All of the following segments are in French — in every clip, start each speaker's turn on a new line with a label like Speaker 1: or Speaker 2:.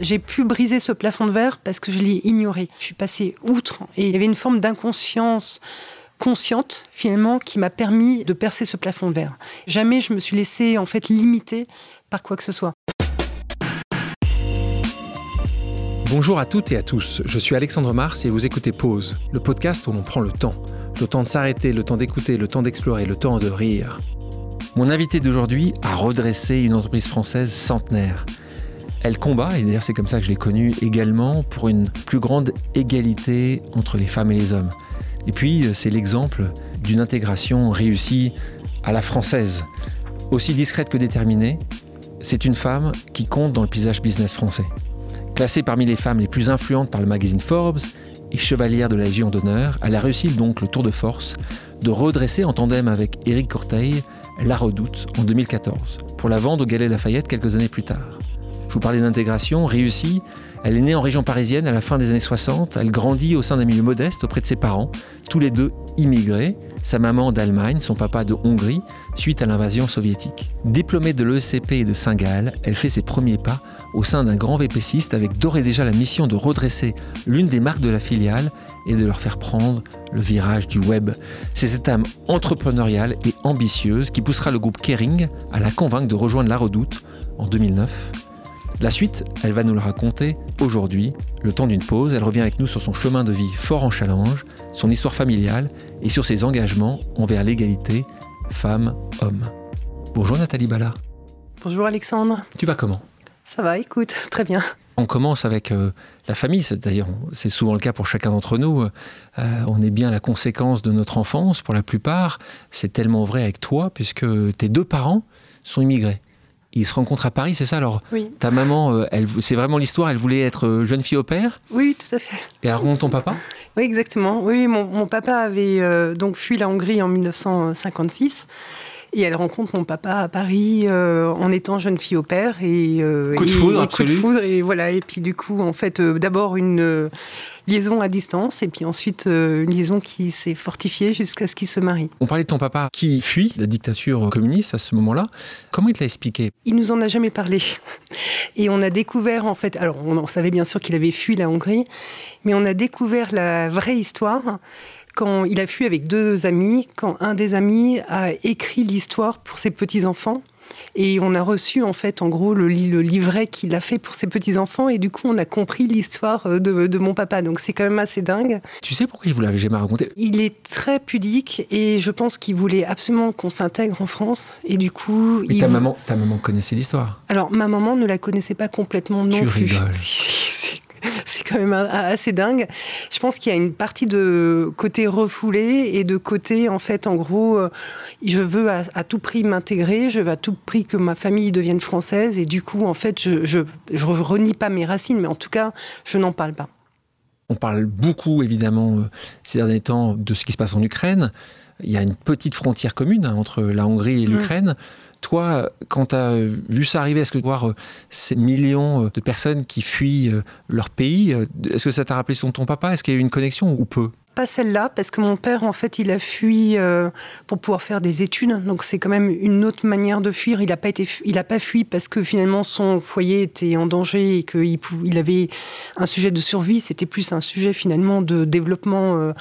Speaker 1: J'ai pu briser ce plafond de verre parce que je l'ai ignoré. Je suis passée outre et il y avait une forme d'inconscience consciente finalement qui m'a permis de percer ce plafond de verre. Jamais je me suis laissée en fait limiter par quoi que ce soit.
Speaker 2: Bonjour à toutes et à tous, je suis Alexandre Mars et vous écoutez Pause, le podcast où l'on prend le temps. Le temps de s'arrêter, le temps d'écouter, le temps d'explorer, le temps de rire. Mon invité d'aujourd'hui a redressé une entreprise française centenaire. Elle combat, et d'ailleurs c'est comme ça que je l'ai connue également, pour une plus grande égalité entre les femmes et les hommes. Et puis c'est l'exemple d'une intégration réussie à la française. Aussi discrète que déterminée, c'est une femme qui compte dans le paysage business français. Classée parmi les femmes les plus influentes par le magazine Forbes et chevalière de la Légion d'honneur, elle a réussi donc le tour de force de redresser en tandem avec Éric Corteil la Redoute en 2014, pour la vendre au Galet Lafayette quelques années plus tard. Je vous parlais d'intégration réussie. Elle est née en région parisienne à la fin des années 60. Elle grandit au sein d'un milieu modeste auprès de ses parents, tous les deux immigrés, sa maman d'Allemagne, son papa de Hongrie, suite à l'invasion soviétique. Diplômée de l'ECP et de Saint-Gall, elle fait ses premiers pas au sein d'un grand VPCiste avec d'ores et déjà la mission de redresser l'une des marques de la filiale et de leur faire prendre le virage du web. C'est cette âme entrepreneuriale et ambitieuse qui poussera le groupe Kering à la convaincre de rejoindre la Redoute en 2009 la suite, elle va nous le raconter aujourd'hui, le temps d'une pause. Elle revient avec nous sur son chemin de vie fort en challenge, son histoire familiale et sur ses engagements envers l'égalité femmes-hommes. Bonjour Nathalie Bala.
Speaker 1: Bonjour Alexandre.
Speaker 2: Tu vas comment?
Speaker 1: Ça va, écoute, très bien.
Speaker 2: On commence avec euh, la famille, c'est-à-dire c'est souvent le cas pour chacun d'entre nous. Euh, on est bien la conséquence de notre enfance pour la plupart. C'est tellement vrai avec toi puisque tes deux parents sont immigrés ils se rencontrent à Paris, c'est ça Alors,
Speaker 1: oui.
Speaker 2: ta maman, euh, elle, c'est vraiment l'histoire, elle voulait être euh, jeune fille au père
Speaker 1: Oui, tout à fait.
Speaker 2: Et elle rencontre ton papa?
Speaker 1: Oui, exactement. Oui, mon, papa avait euh, donc fui la Hongrie en 1956. Et elle rencontre mon papa à Paris en étant jeune fille au père. Et,
Speaker 2: coup de foudre,
Speaker 1: et, coup de foudre, et voilà. Et puis du coup, en fait, d'abord une liaison à distance et puis ensuite euh, une liaison qui s'est fortifiée jusqu'à ce qu'il se marie.
Speaker 2: On parlait de ton papa qui fuit la dictature communiste à ce moment-là. Comment il te l'a expliqué?
Speaker 1: Il nous en a jamais parlé. Et on a découvert en fait, alors on, savait bien sûr qu'il avait fui la Hongrie, mais on a découvert la vraie histoire quand il a fui avec deux amis, quand un des amis a écrit l'histoire pour ses petits-enfants et on a reçu, en fait, en gros, le, livret qu'il a fait pour ses petits-enfants. Et du coup, on a compris l'histoire euh, de, mon papa. Donc, c'est quand même assez dingue.
Speaker 2: Tu sais pourquoi il vous l'avait jamais raconté?
Speaker 1: Il est très pudique et je pense qu'il voulait absolument qu'on s'intègre en France. Et du coup.
Speaker 2: Mais ta, maman, ta maman connaissait l'histoire?
Speaker 1: Alors, ma maman ne la connaissait pas complètement non
Speaker 2: tu
Speaker 1: plus.
Speaker 2: Rigoles.
Speaker 1: c'est quand même assez dingue. Je pense qu'il y a une partie de côté refoulé et de côté, en fait, en gros, euh, je veux à, tout prix m'intégrer, je veux à tout prix que ma famille devienne française, et du coup, en fait, je, je, je renie pas mes racines, mais en tout cas, je n'en parle pas.
Speaker 2: On parle beaucoup, évidemment, euh, ces derniers temps, de ce qui se passe en Ukraine. Il y a une petite frontière commune hein, entre la Hongrie et mm. l'Ukraine. Toi, quand tu as vu ça arriver, est-ce que voir euh, ces millions euh, de personnes qui fuient leur pays, est-ce que ça t'a rappelé son ton papa? Est-ce qu'il y a eu une connexion ou peu?
Speaker 1: Pas celle-là, parce que mon père, en fait, il a fui euh, pour pouvoir faire des études. Donc, c'est quand même une autre manière de fuir. Il n'a pas, été, il a pas fui parce que finalement, son foyer était en danger et qu'il il avait un sujet de survie. C'était plus un sujet finalement de développement euh,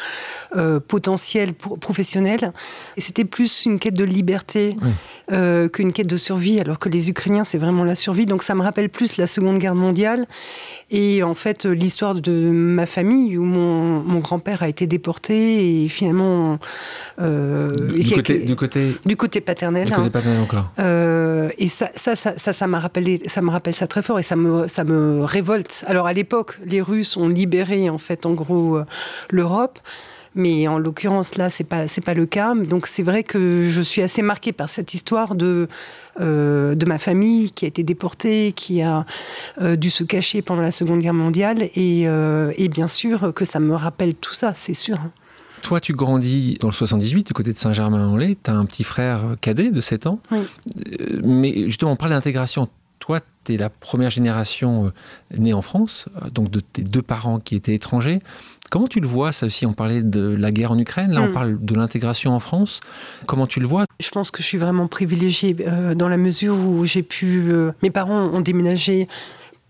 Speaker 1: euh, potentiel professionnel. Et c'était plus une quête de liberté qu'une quête de survie, alors que les Ukrainiens, c'est vraiment la survie. Donc, ça me rappelle plus la Seconde Guerre mondiale. Et en fait, l'histoire de ma famille, où mon, mon grand-père a été déporté et finalement.
Speaker 2: Euh, du, côté, du, côté,
Speaker 1: du côté paternel.
Speaker 2: Du côté hein. paternel encore.
Speaker 1: Euh, et ça, ça, ça, ça, m'a rappelé, ça me rappelle ça très fort et ça me, ça me révolte. Alors à l'époque, les Russes ont libéré en fait, en gros, euh, l'Europe. Mais en l'occurrence, là, c'est pas c'est pas le cas. Donc c'est vrai que je suis assez marquée par cette histoire de euh, de ma famille qui a été déportée, qui a euh, dû se cacher pendant la Seconde Guerre mondiale, et, euh, et bien sûr que ça me rappelle tout ça, c'est sûr.
Speaker 2: Toi, tu grandis dans le 78, du côté de Saint-Germain-en-Laye. Tu as un petit frère cadet de 7 ans.
Speaker 1: Oui.
Speaker 2: Mais justement, on parle d'intégration. Toi, tu es la première génération née en France, donc de tes deux parents qui étaient étrangers. Comment tu le vois, ça aussi On parlait de la guerre en Ukraine, là on hmm. parle de l'intégration en France. Comment tu le vois?
Speaker 1: Je pense que je suis vraiment privilégiée euh, dans la mesure où j'ai pu... Euh, mes parents ont déménagé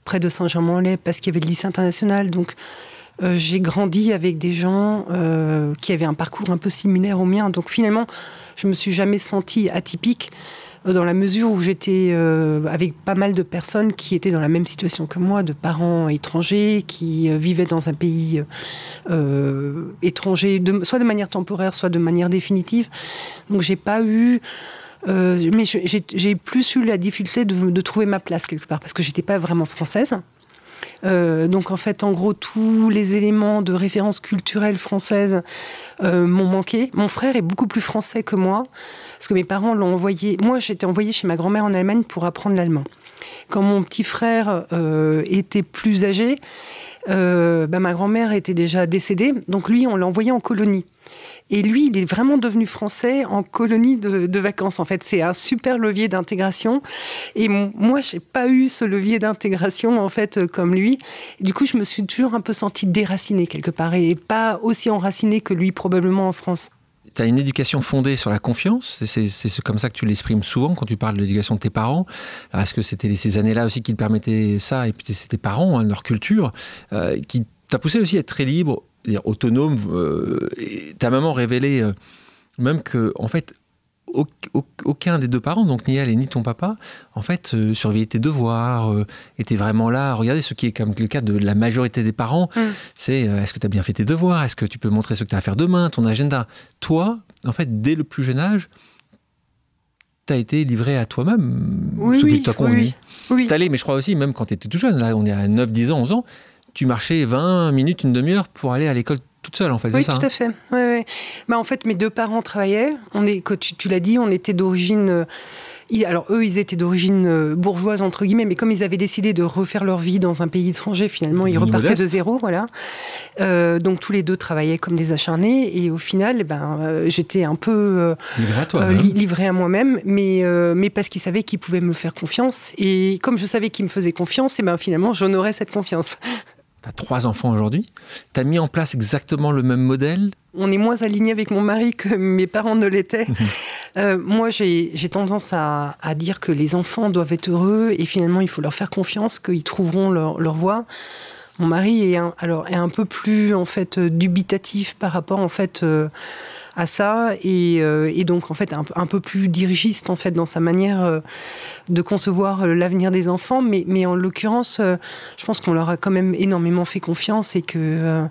Speaker 1: près de Saint-Germain-en-Laye parce qu'il y avait le lycée international. Donc, j'ai grandi avec des gens qui avaient un parcours un peu similaire au mien. Donc, finalement, je me suis jamais sentie atypique dans la mesure où j'étais euh, avec pas mal de personnes qui étaient dans la même situation que moi, de parents étrangers qui euh, vivaient dans un pays euh, étranger, soit de manière temporaire, soit de manière définitive. Donc j'ai pas eu mais j'ai plus eu la difficulté de, de, trouver ma place quelque part parce que j'étais pas vraiment française. Euh, donc en fait, en gros, tous les éléments de référence culturelle française euh, m'ont manqué. Mon frère est beaucoup plus français que moi, parce que mes parents l'ont envoyé. Moi, j'étais envoyée chez ma grand-mère en Allemagne pour apprendre l'allemand. Quand mon petit frère euh, était plus âgé, bah, ma grand-mère était déjà décédée, donc lui, on l'a envoyé en colonie. Et lui, il est vraiment devenu français en colonie de, vacances. En fait, c'est un super levier d'intégration. Et moi, j'ai pas eu ce levier d'intégration en fait euh, comme lui. du coup, je me suis toujours un peu sentie déracinée quelque part et pas aussi enracinée que lui probablement en France.
Speaker 2: Tu as une éducation fondée sur la confiance, c'est comme ça que tu l'exprimes souvent quand tu parles de l'éducation de tes parents. Est-ce que c'était ces années-là aussi qui te permettaient ça, et puis c'était tes parents, hein, leur culture, euh, qui t'a poussé aussi à être très libre autonome. Euh, ta maman révélait euh, même que, en fait, aucun des deux parents, donc ni elle et ni ton papa, en fait, euh, surveillait tes devoirs, était vraiment là. Regardez ce qui est comme le cas de la majorité des parents, mm. c'est est-ce que tu as bien fait tes devoirs? Est-ce que tu peux montrer ce que tu as à faire demain, ton agenda Toi, en fait, dès le plus jeune âge, tu as été livré à toi-même,
Speaker 1: oui, ce oui, que conduit.
Speaker 2: Oui, oui. mais je crois aussi, même quand tu étais tout jeune, là on est à 9, 10 ans, 11 ans, tu marchais 20 minutes, une demi-heure pour aller à l'école toute seule, en fait.
Speaker 1: Oui,
Speaker 2: ça,
Speaker 1: tout
Speaker 2: hein
Speaker 1: à fait. Ouais, Bah, en fait, mes deux parents travaillaient. On est, tu, tu l'as dit, on était d'origine. Euh, alors eux, ils étaient d'origine euh, bourgeoise entre guillemets, mais comme ils avaient décidé de refaire leur vie dans un pays étranger, finalement, ils repartaient de zéro, voilà. Euh, donc tous les deux travaillaient comme des acharnés, et au final, ben, j'étais un peu livré à, moi-même, mais mais parce qu'ils savaient qu'ils pouvaient me faire confiance, et comme je savais qu'ils me faisaient confiance, et eh ben finalement, j'honorais cette confiance
Speaker 2: tu as trois enfants aujourd'hui, tu as mis en place exactement le même modèle
Speaker 1: On est moins aligné avec mon mari que mes parents ne l'étaient. Euh, moi, j'ai tendance à, dire que les enfants doivent être heureux et finalement, il faut leur faire confiance, qu'ils trouveront leur, voie. Mon mari est un, alors, est un peu plus en fait dubitatif par rapport en fait euh, à ça. Euh, et, donc en fait un, peu plus dirigiste en fait dans sa manière euh, de concevoir euh, l'avenir des enfants. Mais, mais en l'occurrence je pense qu'on leur a quand même énormément fait confiance et que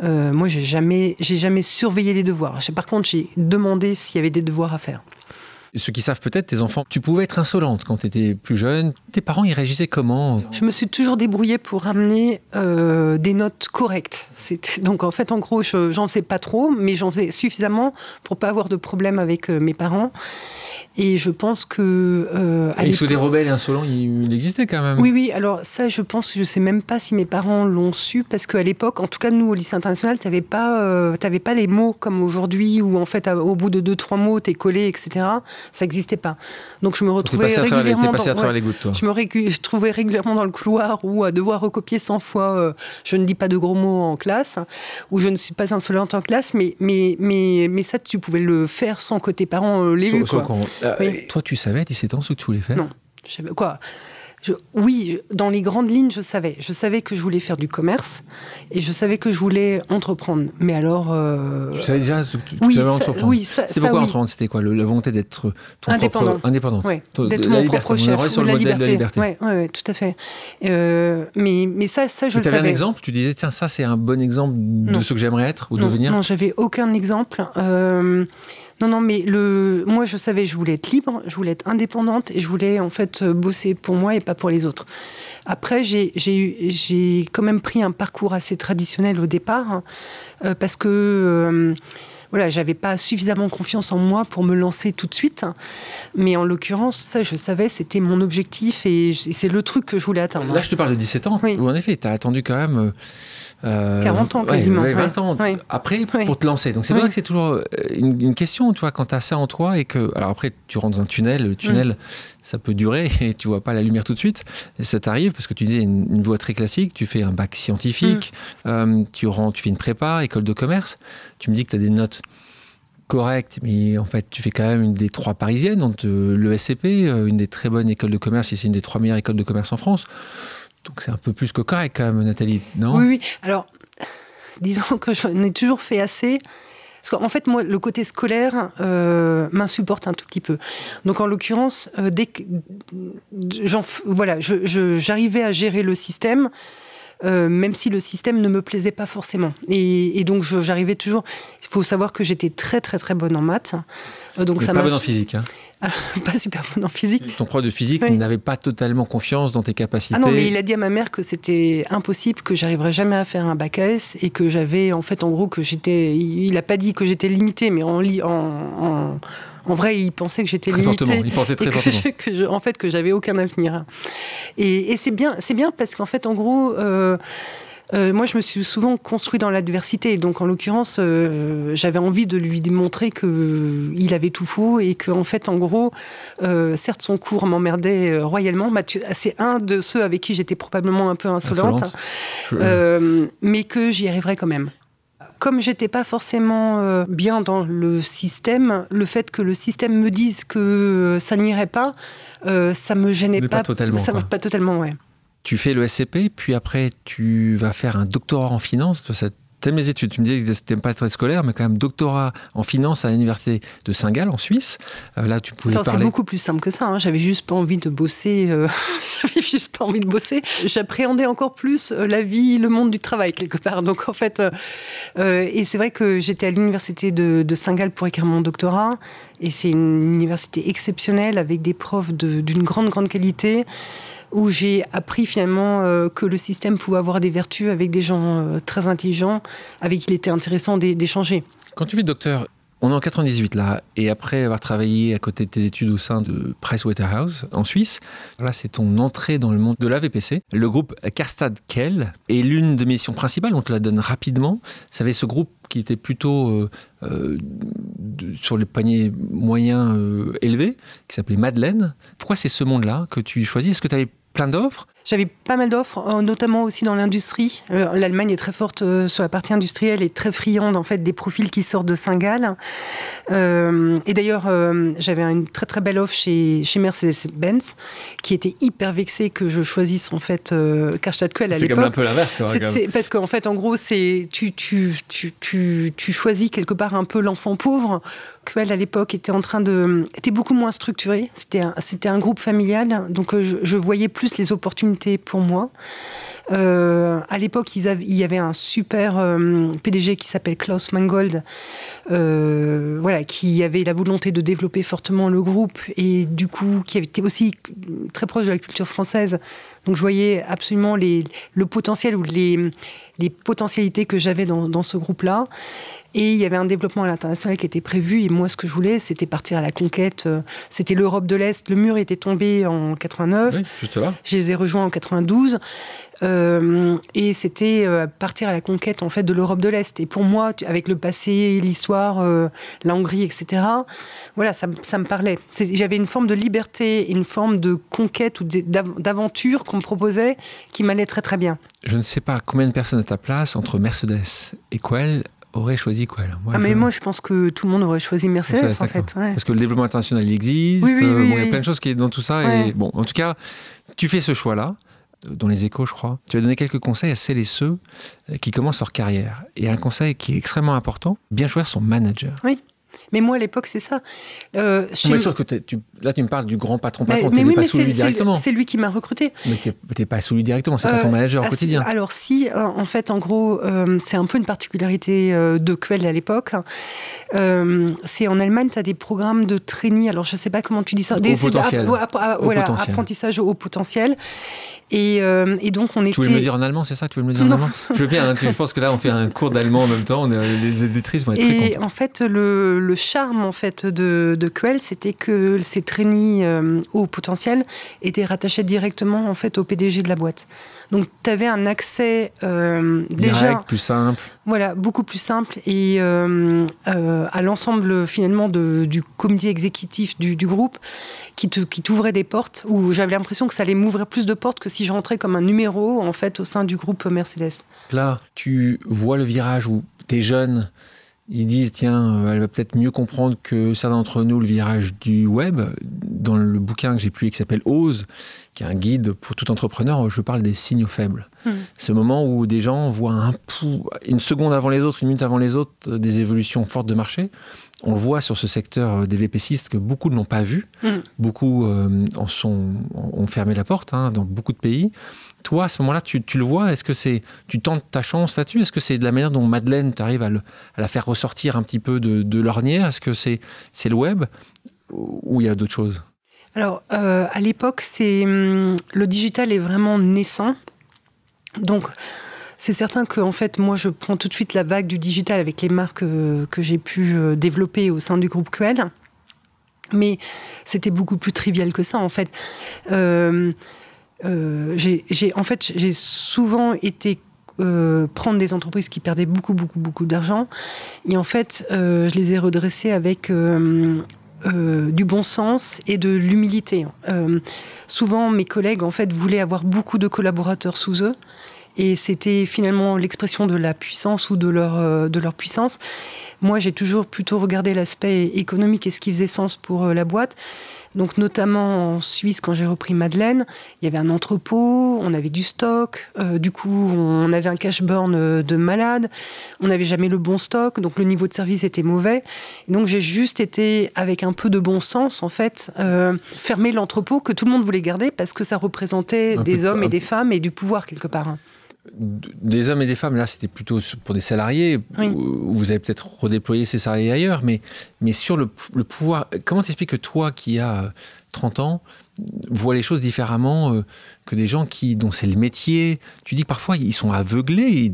Speaker 1: moi j'ai jamais j'ai jamais surveillé les devoirs. Par contre j'ai demandé s'il y avait des devoirs à faire
Speaker 2: ceux qui savent peut-être, tes enfants, tu pouvais être insolente quand tu étais plus jeune. Tes parents, ils réagissaient comment
Speaker 1: Je me suis toujours débrouillée pour ramener euh, des notes correctes. Donc en fait, en gros, j'en sais pas trop, mais j'en faisais suffisamment pour pas avoir de problème avec euh, mes parents. Et je pense que.
Speaker 2: Euh, et sous des rebelles et insolents, il, existait quand même.
Speaker 1: Oui, oui. Alors, ça, je pense, je sais même pas si mes parents l'ont su, parce qu'à l'époque, en tout cas, nous, au lycée international, tu n'avais pas, euh, pas les mots comme aujourd'hui, où en fait, au bout de deux, trois mots, tu es collé, etc. Ça n'existait pas. Donc, je me retrouvais régulièrement.
Speaker 2: Dans, à les gouttes, toi.
Speaker 1: Je me trouvais régulièrement dans le couloir ou à devoir recopier 100 fois euh, je ne dis pas de gros mots en classe, ou je ne suis pas insolente en classe, mais, mais, mais, mais ça, tu pouvais le faire sans que tes parents l'aient vu. Quoi.
Speaker 2: Euh, toi, tu savais à 17 ans ce que tu voulais faire?
Speaker 1: Non. Je savais, oui, dans les grandes lignes, je savais. Je savais que je voulais faire du commerce et je savais que je voulais entreprendre. Mais alors.
Speaker 2: Euh... Tu savais déjà ce que tu,
Speaker 1: oui,
Speaker 2: entreprendre
Speaker 1: Oui, ça,
Speaker 2: C'était pourquoi entreprendre C'était quoi La volonté d'être
Speaker 1: indépendant.
Speaker 2: Propre, indépendante.
Speaker 1: D'être mon propre chef. Sur le la liberté. de la liberté. Oui, ouais, tout à fait. Euh, mais, mais ça, ça je le savais. Tu
Speaker 2: avais un exemple Tu disais, tiens, ça, c'est un bon exemple de ce que j'aimerais être ou devenir
Speaker 1: Non, j'avais aucun exemple. Euh, non, non, mais le, moi, je savais, je voulais être libre, je voulais être indépendante et je voulais en fait bosser pour moi et pas pour les autres. Après, j'ai quand même pris un parcours assez traditionnel au départ hein, euh, parce que. Euh, voilà, j'avais pas suffisamment confiance en moi pour me lancer tout de suite. Mais en l'occurrence, ça, je savais, c'était mon objectif et c'est le truc que je voulais atteindre.
Speaker 2: Là, je te parle de 17 ans, oui. où en effet, tu as attendu quand même. Euh,
Speaker 1: 40 euh, ans quasiment.
Speaker 2: 20 ans après pour te lancer. Donc c'est vrai que c'est toujours euh, une, question, tu vois, quand tu as ça en toi et que. Alors après, tu rentres dans un tunnel, le tunnel, mm. Ça peut durer et tu vois pas la lumière tout de suite. Et ça t'arrive parce que tu disais une, voie très classique, tu fais un bac scientifique, mm. euh, tu, rentres, tu fais une prépa, école de commerce, tu me dis que tu as des notes correctes, mais en fait, tu fais quand même une des trois parisiennes, donc le SCP, une des très bonnes écoles de commerce, et c'est une des trois meilleures écoles de commerce en France Donc c'est un peu plus que correct quand même, Nathalie, non?
Speaker 1: Oui, oui. Alors, disons que j'en ai toujours fait assez. Parce qu'en fait, moi, le côté scolaire euh, m'insupporte un tout petit peu. Donc, en l'occurrence, euh, dès que voilà, j'arrivais à gérer le système, euh, même si le système ne me plaisait pas forcément. Et, donc j'arrivais toujours. Il faut savoir que j'étais très très très bonne en maths.
Speaker 2: Donc ça pas bonne en physique. Hein.
Speaker 1: pas super bonne en physique.
Speaker 2: Ton prof de physique n'avait pas totalement confiance dans tes capacités.
Speaker 1: Ah non, mais il a dit à ma mère que c'était impossible, que j'arriverais jamais à faire un bac AS et que j'avais en fait en gros que j'étais. Il n'a pas dit que j'étais limitée, mais en, en, en en vrai, il pensait que j'étais limitée.
Speaker 2: Il pensait très fortement.
Speaker 1: Que en fait, que j'avais aucun avenir. Et, c'est bien, c'est bien parce qu'en fait, en gros. Euh, euh, moi, je me suis souvent construit dans l'adversité. Donc, en l'occurrence, euh, j'avais envie de lui démontrer qu'il avait tout faux et qu'en en fait, en gros, certes, son cours m'emmerdait royalement. C'est un de ceux avec qui j'étais probablement un peu insolente, mais que j'y arriverais quand même comme j'étais pas forcément euh, bien dans le système, le fait que le système me dise que euh, ça n'irait pas, euh, ça me gênait pas,
Speaker 2: pas. totalement.
Speaker 1: Ça pas totalement, ouais.
Speaker 2: Tu fais le SCP, puis après tu vas faire un doctorat en finance T'aimes mes études, tu me disais que c'était pas très scolaire, mais quand même doctorat en finance à l'université de Saint-Gall en Suisse.
Speaker 1: Euh, là, tu pouvais parler. C'est beaucoup plus simple que ça. Hein. J'avais juste pas envie de bosser. Euh, j'avais juste pas envie de bosser. J'appréhendais encore plus euh, la vie, le monde du travail quelque part. Donc en fait, et c'est vrai que j'étais à l'université de, de Saint-Gall pour écrire mon doctorat, et c'est une université exceptionnelle avec des profs d'une grande grande qualité où j'ai appris finalement euh, que le système pouvait avoir des vertus avec des gens euh, très intelligents, avec qui il était intéressant d'échanger.
Speaker 2: Quand tu fais docteur, on est en 98 là, et après avoir travaillé à côté de tes études au sein de Pricewaterhouse en Suisse, là c'est ton entrée dans le monde de la VPC. Le groupe Karstad Kell est l'une de mes missions principales, on te la donne rapidement. Ça ce groupe qui était plutôt euh, sur les paniers moyens élevés, qui s'appelait Madeleine. Pourquoi c'est ce monde-là que tu choisis? Est-ce que tu avais plein d'offres
Speaker 1: j'avais pas mal d'offres, euh, notamment aussi dans l'industrie. Euh, L'Allemagne est très forte euh, sur la partie industrielle et très friande en fait des profils qui sortent de Saint-Gall. et d'ailleurs, j'avais une très très belle offre chez, chez Mercedes-Benz, qui était hyper vexée que je choisisse en fait Karstadt Quell à l'époque.
Speaker 2: C'est comme un peu l'inverse.
Speaker 1: Parce qu'en fait, en gros, c'est tu, tu, tu, tu, tu choisis quelque part un peu l'enfant pauvre Quell à l'époque était en train de était beaucoup moins structuré. C'était un, c'était un groupe familial, donc je, je voyais plus les opportunités pour moi. Euh, à l'époque, il y avait un super euh, PDG qui s'appelle Klaus Mangold, euh, voilà, qui avait la volonté de développer fortement le groupe et du coup qui était aussi très proche de la culture française. Donc je voyais absolument les, le potentiel ou les, les potentialités que j'avais dans, dans ce groupe-là. Et il y avait un développement à l'international qui était prévu. Et moi, ce que je voulais, c'était partir à la conquête. Euh, c'était l'Europe de l'Est. Le mur était tombé en 89. Oui,
Speaker 2: juste là.
Speaker 1: Je les ai rejoints en 92. Euh, et c'était euh, partir à la conquête en fait de l'Europe de l'Est. Et pour moi, avec le passé, l'histoire, euh, la Hongrie, etc. Voilà, ça, ça me parlait. J'avais une forme de liberté, une forme de conquête ou d'aventure qu'on me proposait qui m'allait très très bien.
Speaker 2: Je ne sais pas combien de personnes à ta place entre Mercedes et Quell aurait choisi quoi
Speaker 1: moi, ah, mais moi, je pense que tout le monde aurait choisi Mercedes, en fait.
Speaker 2: Parce que le développement international, il existe. il y a plein de choses qui est dans tout ça. Et bon, en tout cas, tu fais ce choix-là euh, dans les échos, je crois. Tu vas donner quelques conseils à celles et ceux euh, qui commencent leur carrière. Et un conseil qui est extrêmement important, bien choisir son manager.
Speaker 1: Oui. Mais moi, à l'époque, c'est ça.
Speaker 2: Euh, chez... sauf que tu, là, tu me parles du grand patron patron. Tu n'es pas sous lui directement.
Speaker 1: C'est lui qui m'a recruté.
Speaker 2: Mais tu n'es pas sous lui directement. C'est pas ton euh, manager au ah, quotidien.
Speaker 1: Alors si, euh, en fait, en gros, euh, c'est un peu une particularité de Quell à l'époque. c'est en Allemagne, tu as des programmes de training. Alors je ne sais pas comment tu dis ça.
Speaker 2: Des, au potentiel.
Speaker 1: voilà, apprentissage au potentiel. Et, et, donc on était. Tu
Speaker 2: voulais me le dire en allemand, c'est ça? Tu veux me le dire en allemand? Je veux bien. Hein, je pense que là, on fait un cours d'allemand en même temps. On est, les éditrices vont être
Speaker 1: et
Speaker 2: très contentes.
Speaker 1: en fait, le, le charme en fait de, de Quell, c'était que ces trainings euh, au potentiel étaient rattachés directement en fait au PDG de la boîte. Donc tu avais un accès euh, déjà
Speaker 2: plus simple.
Speaker 1: Voilà, beaucoup plus simple et euh, à l'ensemble finalement de, du comité exécutif du, du groupe qui t'ouvrait des portes où j'avais l'impression que ça allait m'ouvrir plus de portes que si je rentrais comme un numéro en fait au sein du groupe Mercedes.
Speaker 2: Là, tu vois le virage où tu es jeune ils disent tiens, euh, elle va peut-être mieux comprendre que certains d'entre nous le virage du web. Dans le bouquin que j'ai publié qui s'appelle Ose, qui est un guide pour tout entrepreneur, je parle des signaux faibles. Hmm. Ce moment où des gens voient un pou, une seconde avant les autres, une minute avant les autres, euh, des évolutions fortes de marché. On le voit sur ce secteur euh, des VPCistes que beaucoup ne l'ont pas vu. Hmm. Beaucoup en sont, ont fermé la porte hein, dans beaucoup de pays. Toi, à ce moment-là, tu, le vois Est-ce que c'est tu tentes ta chance là-dessus? Est-ce que c'est de la manière dont Madeleine, tu arrives à, la faire ressortir un petit peu de, l'ornière? Est-ce que c'est c'est le web? Ou il y a d'autres choses?
Speaker 1: Alors, euh, à l'époque, c'est hum, le digital est vraiment naissant. Donc, c'est certain que en fait, moi, je prends tout de suite la vague du digital avec les marques euh, que j'ai pu euh, développer au sein du groupe QL. Mais c'était beaucoup plus trivial que ça, en fait. J'ai, en fait, j'ai souvent été prendre des entreprises qui perdaient beaucoup, beaucoup, beaucoup d'argent. Et en fait, je les ai redressées avec euh, du bon sens et de l'humilité. Euh, souvent, mes collègues en fait voulaient avoir beaucoup de collaborateurs sous eux, et c'était finalement l'expression de la puissance ou de leur euh, de leur puissance. Moi, j'ai toujours plutôt regardé l'aspect économique et ce qui faisait sens pour la boîte. Donc notamment en Suisse, quand j'ai repris Madeleine, il y avait un entrepôt, on avait du stock, euh, du coup on avait un cash burn euh, de malade, on n'avait jamais le bon stock, donc le niveau de service était mauvais. donc j'ai juste été, avec un peu de bon sens en fait, euh, fermer l'entrepôt que tout le monde voulait garder parce que ça représentait des hommes et des femmes et du pouvoir quelque part
Speaker 2: des hommes et des femmes, là, c'était plutôt pour des salariés. Vous avez peut-être redéployé ces salariés ailleurs, mais, mais sur le, pouvoir, comment t'expliques que toi, qui as 30 euh, ans, vois les choses différemment euh, que des gens qui, dont c'est le métier? Tu dis que parfois, ils sont aveuglés.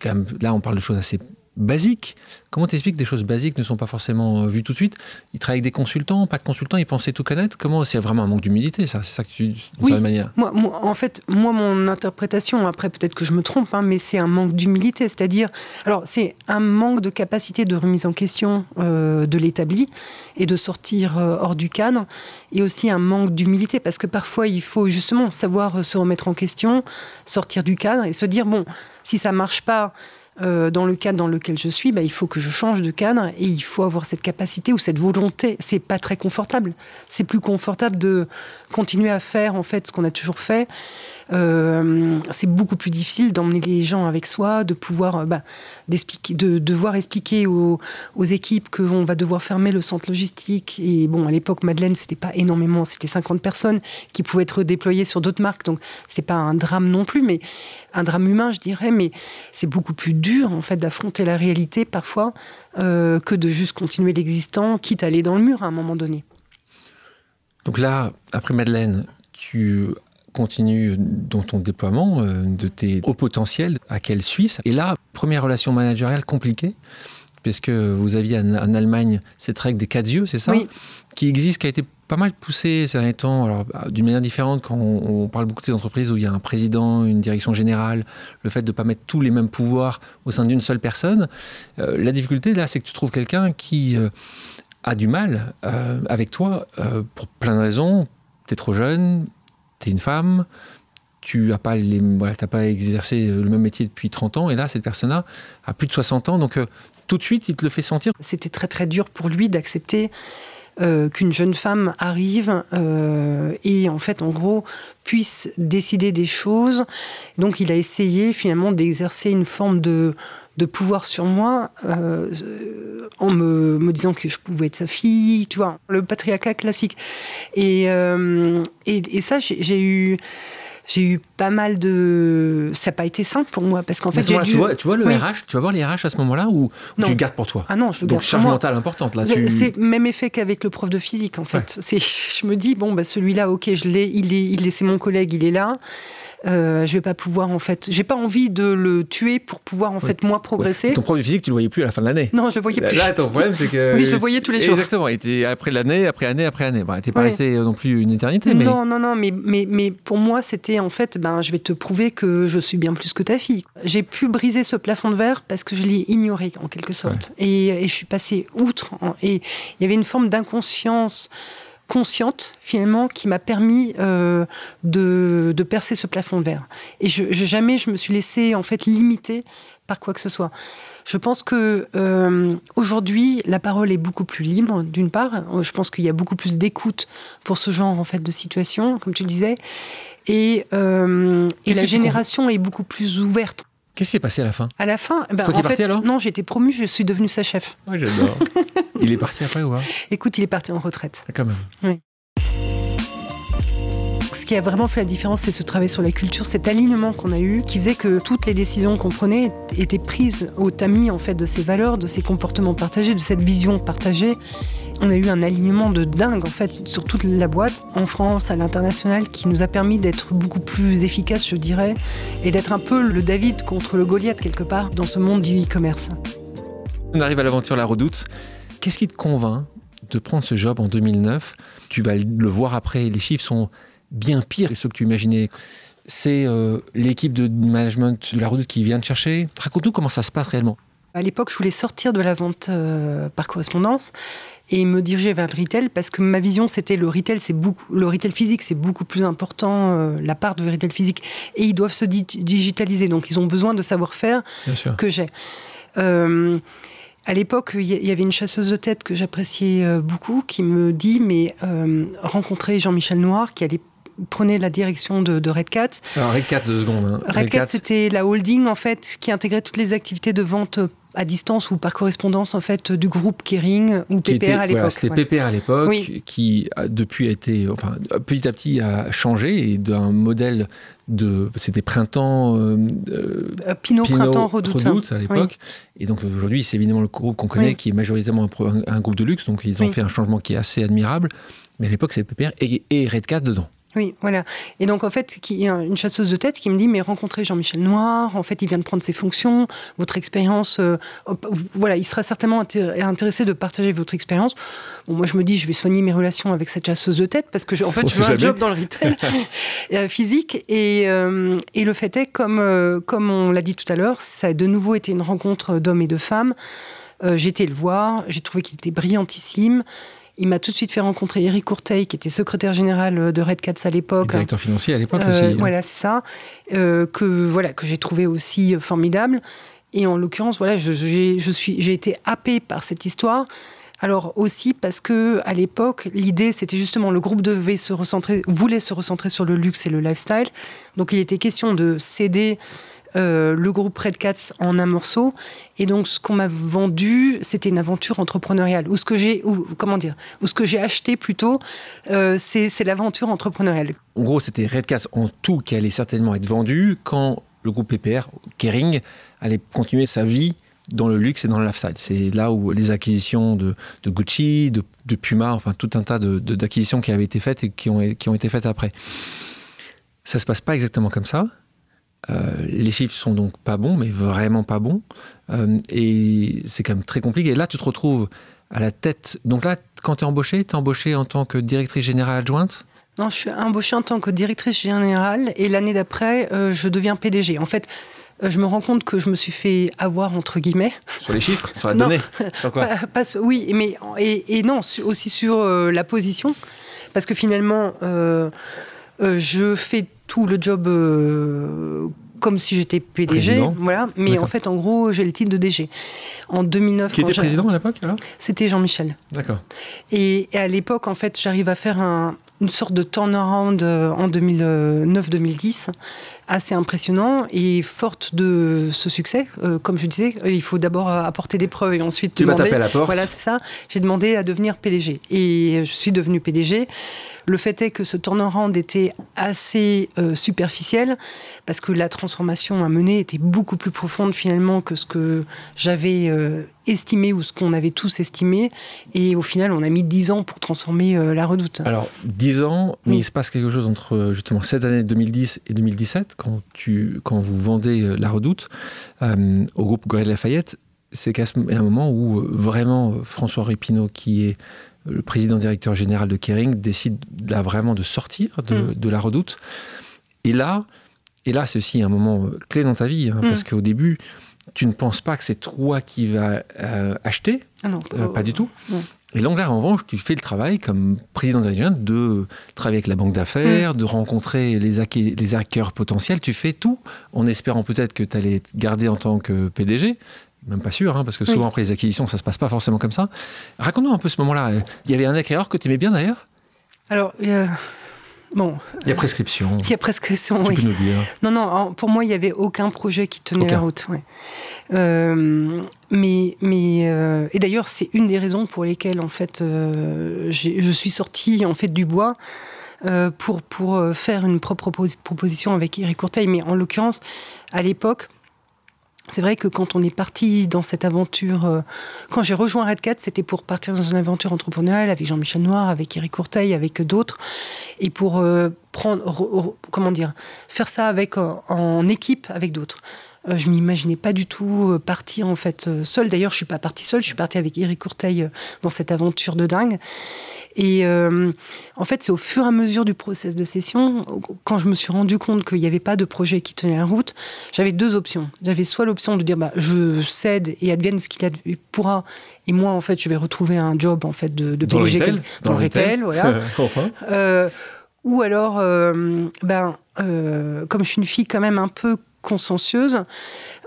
Speaker 2: quand même, là, on parle de choses assez basiques. Comment t'expliques que des choses basiques ne sont pas forcément euh, vues tout de suite? Ils travaillent avec des consultants, pas de consultants, ils pensaient tout connaître Comment C'est vraiment un manque d'humilité, ça? C'est ça que tu.
Speaker 1: Oui. manière moi, en fait, moi, mon interprétation, après peut-être que je me trompe, hein, mais c'est un manque d'humilité. C'est-à-dire, alors, c'est un manque de capacité de remise en question euh, de l'établi et de sortir euh, hors du cadre, et aussi un manque d'humilité, parce que parfois, il faut justement savoir se remettre en question, sortir du cadre et se dire bon, si ça marche pas, euh, dans le cadre dans lequel je suis, bah, il faut que je change de cadre et il faut avoir cette capacité ou cette volonté. C'est pas très confortable. C'est plus confortable de continuer à faire en fait ce qu'on a toujours fait euh, c'est beaucoup plus difficile d'emmener les gens avec soi, de pouvoir euh, bah, de devoir expliquer aux, équipes qu'on va devoir fermer le centre logistique. Et bon, à l'époque, Madeleine, c'était pas énormément, c'était 50 personnes qui pouvaient être déployées sur d'autres marques, donc c'est pas un drame non plus, mais un drame humain, je dirais. Mais c'est beaucoup plus dur en fait d'affronter la réalité parfois euh, que de juste continuer l'existant, quitte à aller dans le mur à un moment donné.
Speaker 2: Donc là, après Madeleine, tu continue dans ton déploiement euh, de tes hauts potentiels à quelle Suisse? Et là, première relation managériale compliquée, puisque vous aviez en, Allemagne cette règle des quatre yeux, c'est ça?
Speaker 1: Oui.
Speaker 2: Qui existe, qui a été pas mal poussée ces derniers temps, alors d'une manière différente quand on, parle beaucoup de ces entreprises où il y a un président, une direction générale, le fait de ne pas mettre tous les mêmes pouvoirs au sein d'une seule personne. Euh, la difficulté là, c'est que tu trouves quelqu'un qui euh, a du mal avec toi pour plein de raisons. Tu es trop jeune, une femme, tu n'as pas, voilà, pas exercé le même métier depuis 30 ans, et là, cette personne-là a plus de 60 ans, donc euh, tout de suite, il te le fait sentir.
Speaker 1: C'était très très dur pour lui d'accepter euh, qu'une jeune femme arrive euh, et en fait, en gros, puisse décider des choses. Donc, il a essayé finalement d'exercer une forme de, de pouvoir sur moi en me, me, disant que je pouvais être sa fille, tu vois, le patriarcat classique. Et, et, et ça, j'ai eu j'ai eu pas mal de. Ça n'a pas été simple pour moi parce qu'en fait,
Speaker 2: j'ai dû... tu, vois, tu vois le RH, tu vas voir les RH à ce moment-là ou, tu le gardes pour toi?
Speaker 1: Ah non, je le
Speaker 2: Donc
Speaker 1: garde
Speaker 2: charge mentale importante là. Tu...
Speaker 1: C'est même effet qu'avec le prof de physique en fait. Je me dis bon bah celui-là, ok, je l'ai, il est, il est, c'est mon collègue, il est là. Euh, je vais pas pouvoir en fait, j'ai pas envie de le tuer pour pouvoir en fait moi progresser.
Speaker 2: Ton prof de physique, tu le voyais plus à la fin de l'année?
Speaker 1: Non, je le voyais plus.
Speaker 2: Là, ton problème, c'est que.
Speaker 1: oui, je le voyais tous les jours.
Speaker 2: Exactement. Et après l'année, après année, après année. Bah, t'es pas resté non plus une éternité. Mais...
Speaker 1: Non, non, non. Mais, mais, mais pour moi, c'était en fait, ben, je vais te prouver que je suis bien plus que ta fille. J'ai pu briser ce plafond de verre parce que je l'ai ignoré en quelque sorte. Et, et, je suis passée outre. Et il y avait une forme d'inconscience consciente finalement qui m'a permis euh, de, de, percer ce plafond de verre. Et je, jamais je me suis laissée en fait limiter par quoi que ce soit. Je pense que euh, aujourd'hui la parole est beaucoup plus libre d'une part. Je pense qu'il y a beaucoup plus d'écoute pour ce genre en fait de situation, comme tu disais, et, euh, et la génération est beaucoup plus ouverte.
Speaker 2: Qu'est-ce qui s'est passé à la fin?
Speaker 1: À la fin,
Speaker 2: bah, toi en fait, alors?
Speaker 1: non, j'ai été promue, je suis devenue sa chef.
Speaker 2: Ouais, j'adore. il est parti après ou pas?
Speaker 1: Écoute, il est parti en retraite.
Speaker 2: Ah, quand même.
Speaker 1: Oui. Ce qui a vraiment fait la différence, c'est ce travail sur la culture, cet alignement qu'on a eu, qui faisait que toutes les décisions qu'on prenait étaient prises au tamis en fait de ces valeurs, de ces comportements partagés, de cette vision partagée. On a eu un alignement de dingue en fait sur toute la boîte, en France, à l'international, qui nous a permis d'être beaucoup plus efficaces, je dirais, et d'être un peu le David contre le Goliath quelque part dans ce monde du e-commerce.
Speaker 2: On arrive à l'aventure La Redoute. Qu'est-ce qui te convainc de prendre ce job en 2009 Tu vas le voir après, les chiffres sont bien pire que ce que tu imaginais. C'est euh, l'équipe de management de la route qui vient te chercher. Raconte-nous comment ça se passe réellement.
Speaker 1: À l'époque, je voulais sortir de la vente euh, par correspondance et me diriger vers le retail parce que ma vision c'était le retail c'est beaucoup le retail physique c'est beaucoup plus important euh, la part de retail physique et ils doivent se digitaliser donc ils ont besoin de savoir-faire que j'ai. à l'époque, il y avait une chasseuse de tête que j'appréciais beaucoup qui me dit mais rencontrer Jean-Michel Noir qui allait prenait la direction de, de Red Cat.
Speaker 2: Alors Red Cat, deux secondes. Hein.
Speaker 1: Red, Cat, c'était la holding en fait qui intégrait toutes les activités de vente à distance ou par correspondance en fait du groupe Kering ou PPR à l'époque.
Speaker 2: c'était PPR à l'époque qui depuis a été enfin petit à petit a changé et d'un modèle de c'était printemps euh,
Speaker 1: euh, Pinot, printemps redoute,
Speaker 2: à l'époque et donc aujourd'hui c'est évidemment le groupe qu'on connaît qui est majoritairement un, groupe de luxe donc ils ont fait un changement qui est assez admirable mais à l'époque c'est PPR et, et Red Cat dedans.
Speaker 1: Oui, voilà. Et donc, en fait, il y a une chasseuse de tête qui me dit Mais rencontrez Jean-Michel Noir, en fait, il vient de prendre ses fonctions, votre expérience. Euh, voilà, il sera certainement intéressé de partager votre expérience. Bon, moi, je me dis Je vais soigner mes relations avec cette chasseuse de tête parce que, en fait, je veux un job dans le retail euh, physique. Et, euh, et, le fait est, comme, comme on l'a dit tout à l'heure, ça a de nouveau été une rencontre d'hommes et de femmes. j'ai été le voir, j'ai trouvé qu'il était brillantissime. Il m'a tout de suite fait rencontrer Eric Courteil, qui était secrétaire général de Red Cats à l'époque.
Speaker 2: Directeur financier à l'époque euh, aussi. Hein.
Speaker 1: Voilà, c'est ça. Euh, que voilà que j'ai trouvé aussi formidable. Et en l'occurrence, voilà, je, je suis, j'ai été happée par cette histoire. Alors aussi parce que à l'époque, l'idée c'était justement le groupe devait se recentrer, voulait se recentrer sur le luxe et le lifestyle. Donc il était question de céder euh, le groupe Red Cats en un morceau. Et donc, ce qu'on m'a vendu, c'était une aventure entrepreneuriale. Ou ce que j'ai, comment dire, ou ce que j'ai acheté plutôt, euh, c'est l'aventure entrepreneuriale.
Speaker 2: En gros, c'était Red Cats en tout qui allait certainement être vendu quand le groupe PPR, Kering, allait continuer sa vie dans le luxe et dans le lifestyle. C'est là où les acquisitions de, Gucci, de, Puma, enfin tout un tas d'acquisitions qui avaient été faites et qui ont, qui ont été faites après. Ça se passe pas exactement comme ça. Euh, les chiffres sont donc pas bons, mais vraiment pas bons. Euh, et c'est quand même très compliqué. Et là, tu te retrouves à la tête. Donc là, quand tu es embauchée, tu es embauchée en tant que directrice générale adjointe?
Speaker 1: Non, je suis embauchée en tant que directrice générale. Et l'année d'après, euh, je deviens PDG. En fait, je me rends compte que je me suis fait avoir, entre guillemets.
Speaker 2: Sur les chiffres? Sur la donnée? Sur quoi?
Speaker 1: Oui, mais et, et non, aussi sur la position. Parce que finalement, je fais tout le job euh, comme si j'étais PDG, voilà. Mais en fait, en gros, j'ai le titre de DG. En 2009.
Speaker 2: Qui était président à l'époque alors?
Speaker 1: C'était Jean-Michel.
Speaker 2: D'accord.
Speaker 1: Et, à l'époque, en fait, j'arrive à faire une sorte de turnaround euh, en 2009-2010 assez impressionnant et forte de ce succès. Euh, comme je disais, il faut d'abord apporter des preuves et ensuite
Speaker 2: tu
Speaker 1: demander.
Speaker 2: vas taper à la porte.
Speaker 1: Voilà, c'est ça. J'ai demandé à devenir PDG et je suis devenu PDG. Le fait est que ce turnaround était assez euh, superficiel parce que la transformation à mener était beaucoup plus profonde finalement que ce que j'avais euh, estimé ou ce qu'on avait tous estimé. Et au final, on a mis 10 ans pour transformer euh, la redoute.
Speaker 2: Alors, 10 ans, mais il se passe quelque chose entre justement cette année 2010 et 2017, quand, tu, quand vous vendez la redoute au groupe Gorille Lafayette. C'est qu'à un moment où vraiment François Répinaud, qui est le président directeur général de Kering décide là vraiment de sortir de, mm. la redoute. Et là, et là, c'est aussi un moment euh, clé dans ta vie, hein, mm. parce qu'au début, tu ne penses pas que c'est toi qui vas euh, acheter,
Speaker 1: ah non,
Speaker 2: euh, pas du tout. Et l'anglais, en revanche, tu fais le travail comme président dirigeant de travailler avec la banque d'affaires, mm. de rencontrer les, les hackers potentiels. Tu fais tout en espérant peut-être que tu allais te garder en tant que PDG. Même pas sûr, hein, parce que souvent après les acquisitions, ça se passe pas forcément comme ça. Raconte-nous un peu ce moment-là. Il y avait un acquéreur que tu aimais bien d'ailleurs?
Speaker 1: Alors, Bon,
Speaker 2: il y a prescription.
Speaker 1: Il y a prescription,
Speaker 2: tu
Speaker 1: oui.
Speaker 2: Peux nous dire.
Speaker 1: Non, non, pour moi, il n'y avait aucun projet qui tenait la route. Euh, mais, mais euh, et d'ailleurs, c'est une des raisons pour lesquelles, en fait, euh, je suis sortie en fait, du bois. pour, pour faire une propre proposition avec Eric Courteil. Mais en l'occurrence, à l'époque, c'est vrai que quand on est parti dans cette aventure, euh, quand j'ai rejoint Redcat, c'était pour partir dans une aventure entrepreneuriale avec Jean-Michel Noir, avec Eric Courteil, avec d'autres, et pour euh, prendre, comment dire, faire ça en équipe avec d'autres. Euh, je m'imaginais pas du tout euh, partir en fait euh, seule. D'ailleurs, je suis pas partie seule. Je suis partie avec Eric Courteil dans cette aventure de dingue. Et en fait, c'est au fur et à mesure du process de session, quand je me suis rendu compte qu'il n'y avait pas de projet qui tenait la route, j'avais deux options. J'avais soit l'option de dire bah, je cède et advienne ce qu'il pourra, et moi en fait je vais retrouver un job en fait de, de
Speaker 2: dans Le retail,
Speaker 1: dans, le retail, voilà.
Speaker 2: enfin.
Speaker 1: ou alors, ben, comme je suis une fille quand même un peu consciencieuse,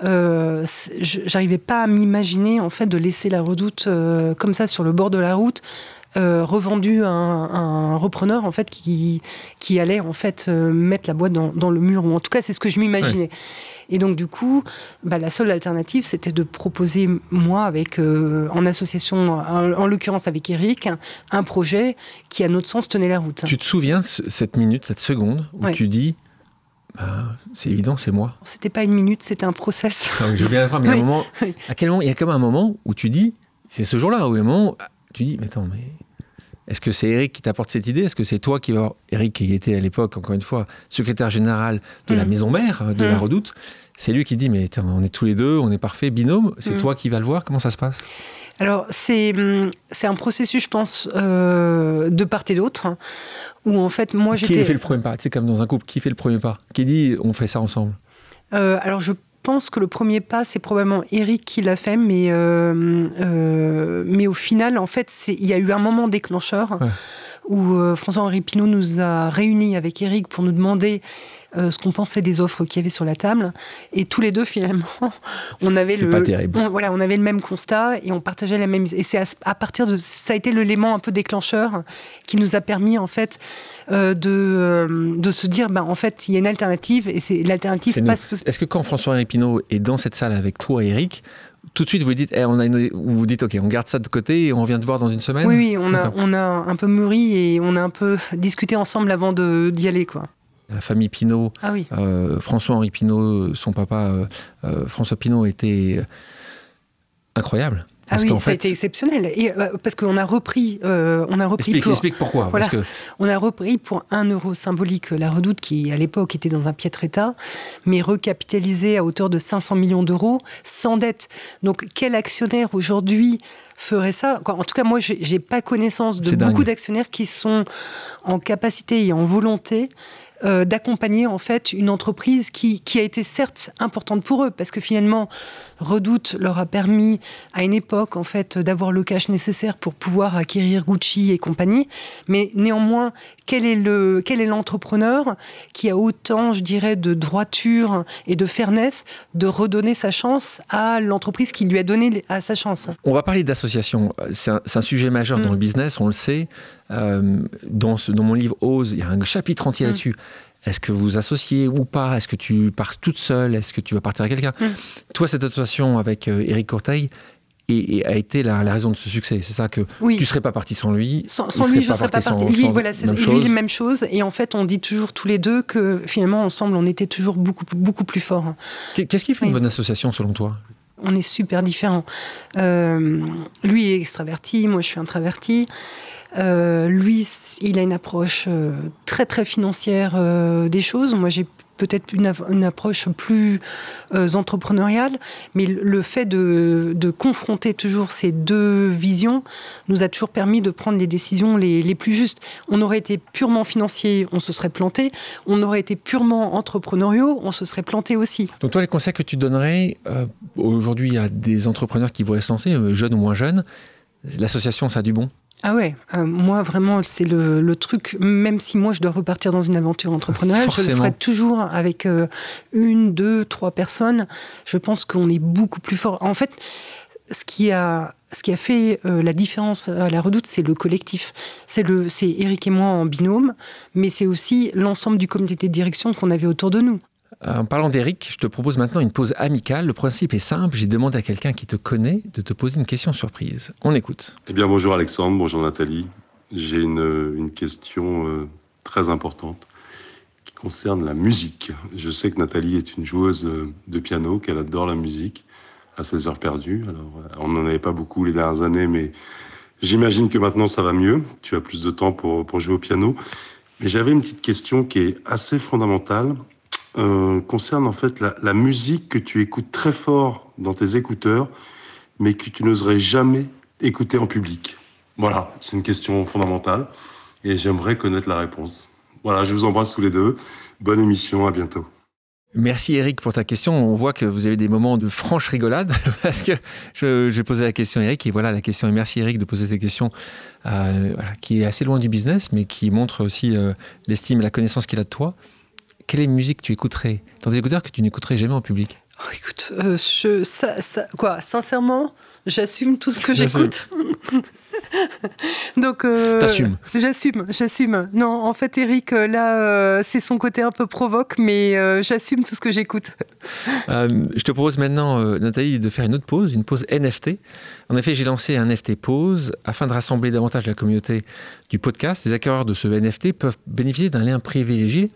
Speaker 1: euh, j'arrivais pas à m'imaginer en fait de laisser la redoute euh, comme ça sur le bord de la route. Euh, revendu à un, repreneur en fait qui, qui allait en fait euh, mettre la boîte dans, le mur. Ou en tout cas c'est ce que je m'imaginais. Et donc du coup bah, la seule alternative c'était de proposer moi avec en association en, l'occurrence avec Eric un, projet qui à notre sens tenait la route.
Speaker 2: Tu te souviens cette minute cette seconde où tu dis bah, c'est évident, c'est moi.
Speaker 1: C'était pas une minute, c'était un process.
Speaker 2: Ah je veux bien mais à un moment, à quel moment, il y a comme un moment où tu dis, c'est ce jour-là, où un moment, tu dis, mais attends, mais est-ce que c'est Eric qui t'apporte cette idée? Est-ce que c'est toi qui va. Eric, qui était à l'époque, encore une fois, secrétaire général de la mm. maison mère de la mm. Redoute, c'est lui qui dit Mais on est tous les deux, on est parfait, binôme, c'est mm. toi qui vas le voir Comment ça se passe?
Speaker 1: Alors, c'est, c'est un processus, je pense, euh, de part et d'autre, hein, où en fait, moi j'étais.
Speaker 2: Qui fait le premier pas? C'est comme dans un couple, qui fait le premier pas? Qui dit on fait ça ensemble?
Speaker 1: Euh, Alors, je pense que le premier pas, c'est probablement Eric qui l'a fait, mais, euh, mais au final, en fait, il y a eu un moment déclencheur où François-Henri Pinault nous a réunis avec Eric pour nous demander euh, ce qu'on pensait des offres qu'il y avait sur la table. Et tous les deux, finalement, on avait le,
Speaker 2: pas terrible.
Speaker 1: voilà, on avait le même constat et on partageait la même. Et c'est à, partir de ça a été l'élément un peu déclencheur qui nous a permis en fait euh, de, euh, de se dire, bah, en fait, il y a une alternative et c'est l'alternative.
Speaker 2: Est-ce que quand François Épinot est dans cette salle avec toi, Eric, tout de suite vous dites, eh, on a vous dites, ok, on garde ça de côté et on revient te voir dans une semaine.
Speaker 1: Oui, oui, on a, on a un peu mûri et on a un peu discuté ensemble avant d'y aller, quoi
Speaker 2: la famille Pinault.
Speaker 1: Ah
Speaker 2: euh, François-Henri Pinault, son papa, euh, euh, François Pinault, était incroyable.
Speaker 1: Ah oui, ça a été exceptionnel. Et, parce qu'on a repris, on a repris.
Speaker 2: Explique, explique pourquoi.
Speaker 1: parce que... On a repris pour un euro symbolique la Redoute, qui à l'époque était dans un piètre état, mais recapitalisée à hauteur de 500 millions d'euros, sans dette. Donc quel actionnaire aujourd'hui ferait ça. En tout cas, moi, j'ai pas connaissance de beaucoup d'actionnaires qui sont en capacité et en volonté euh, d'accompagner en fait une entreprise qui, qui, a été certes importante pour eux parce que finalement Redoute leur a permis à une époque en fait d'avoir le cash nécessaire pour pouvoir acquérir Gucci et compagnie. Mais néanmoins quel est le quel est l'entrepreneur qui a autant je dirais de droiture et de fairness de redonner sa chance à l'entreprise qui lui a donné à sa chance?
Speaker 2: On va parler d'association c'est un, sujet majeur dans mm. le business on le sait euh, dans, dans, mon livre Ose, il y a un chapitre entier mm. là-dessus. Est-ce que vous associez ou pas? Est-ce que tu pars toute seule? Est-ce que tu vas partir avec quelqu'un? Mm. Toi, cette association avec euh, Eric Courteil, et, a été la, raison de ce succès. C'est ça que tu ne serais pas parti sans lui.
Speaker 1: Sans, lui, je ne serais pas parti. Lui, voilà, c'est lui, même chose. Et en fait, on dit toujours tous les deux que finalement, ensemble, on était toujours beaucoup, beaucoup plus forts.
Speaker 2: Qu'est-ce qui fait une bonne association selon toi?
Speaker 1: On est super différents. Euh, lui est extraverti, moi je suis introverti. Euh, lui, il a une approche euh, très très financière des choses. Moi, j'ai peut-être une, approche plus entrepreneuriale, mais le fait de, confronter toujours ces deux visions nous a toujours permis de prendre les décisions les, les, plus justes. On aurait été purement financier, on se serait planté. On aurait été purement entrepreneuriaux, on se serait planté aussi.
Speaker 2: Donc toi, les conseils que tu donnerais aujourd'hui à des entrepreneurs qui voudraient se lancer, jeunes ou moins jeunes, L'association, ça a du bon?
Speaker 1: Ah ouais, euh, moi vraiment, c'est le, truc, même si moi je dois repartir dans une aventure entrepreneuriale, je le ferai toujours avec euh, une, deux, trois personnes. Je pense qu'on est beaucoup plus fort. En fait, ce qui a, ce qui a fait euh, la différence à la redoute, c'est le collectif. C'est Eric et moi en binôme, mais c'est aussi l'ensemble du comité de direction qu'on avait autour de nous.
Speaker 2: En parlant d'Eric, je te propose maintenant une pause amicale. Le principe est simple, j'ai demandé à quelqu'un qui te connaît de te poser une question surprise. On écoute.
Speaker 3: Eh bien bonjour Alexandre, bonjour Nathalie. J'ai une, question euh, très importante qui concerne la musique. Je sais que Nathalie est une joueuse euh, de piano, qu'elle adore la musique à ses heures perdues. Alors, euh, on n'en avait pas beaucoup les dernières années, mais j'imagine que maintenant ça va mieux. Tu as plus de temps pour jouer au piano. Mais j'avais une petite question qui est assez fondamentale euh, concerne en fait la, musique que tu écoutes très fort dans tes écouteurs, mais que tu n'oserais jamais écouter en public. Voilà, c'est une question fondamentale et j'aimerais connaître la réponse. Voilà, je vous embrasse tous les deux. Bonne émission, à bientôt.
Speaker 2: Merci Eric pour ta question. On voit que vous avez des moments de franche rigolade parce que j'ai posé la question à Eric et voilà la question. Et merci Eric de poser cette question euh, qui est assez loin du business mais qui montre aussi euh, l'estime et la connaissance qu'il a de toi quelle est la musique que tu écouterais dans des écouteurs que tu n'écouterais jamais en public
Speaker 1: oh, Écoute, euh, je, ça, ça, quoi, sincèrement, j'assume tout ce que j'écoute.
Speaker 2: Donc, euh, t'assumes
Speaker 1: J'assume, j'assume. Non, en fait, Eric, euh, là, c'est son côté un peu provoque, mais j'assume tout ce que j'écoute.
Speaker 2: je te propose maintenant, Nathalie, de faire une autre pause, une pause NFT. En effet, j'ai lancé un NFT pause afin de rassembler davantage la communauté du podcast. Les acquéreurs de ce NFT peuvent bénéficier d'un lien privilégié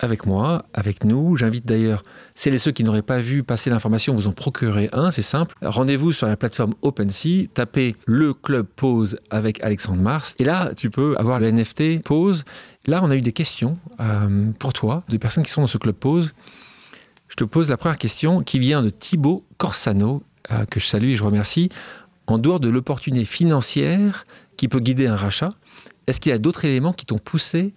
Speaker 2: avec moi, avec nous. J'invite d'ailleurs celles et ceux qui n'auraient pas vu passer l'information, vous en procurez un, c'est simple. Rendez-vous sur la plateforme OpenSea, tapez le club pause avec Alexandre Mars, et là, tu peux avoir le NFT pause. Là, on a eu des questions euh, pour toi, des personnes qui sont dans ce club pause. Je te pose la première question qui vient de Thibaut Corsano, euh, que je salue et je remercie. En dehors de l'opportunité financière qui peut guider un rachat, est-ce qu'il y a d'autres éléments qui t'ont poussé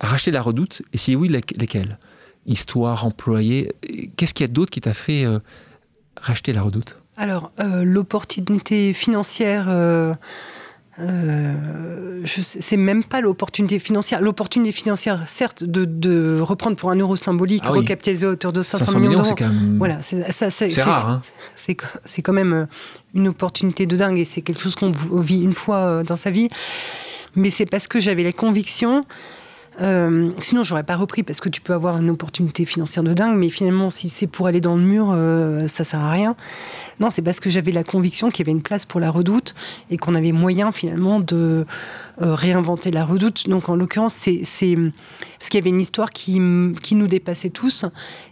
Speaker 2: racheter la redoute Et si oui, lesquels Histoire, employé Qu'est-ce qu'il y a d'autre qui t'a fait euh, racheter la redoute?
Speaker 1: Alors, euh, l'opportunité financière. Euh, euh, c'est même pas l'opportunité financière. L'opportunité financière, certes, de, reprendre pour un euro symbolique, ah recapitaliser à hauteur de 500, millions, d'euros.
Speaker 2: Voilà, c'est rare. Hein.
Speaker 1: C'est quand même une opportunité de dingue et c'est quelque chose qu'on vit une fois dans sa vie. Mais c'est parce que j'avais la conviction euh, sinon, j'aurais pas repris parce que tu peux avoir une opportunité financière de dingue, mais finalement, si c'est pour aller dans le mur, euh, ça sert à rien. Non, c'est parce que j'avais la conviction qu'il y avait une place pour la redoute et qu'on avait moyen finalement de euh, réinventer la redoute. Donc, en l'occurrence, c'est parce qu'il y avait une histoire qui, qui nous dépassait tous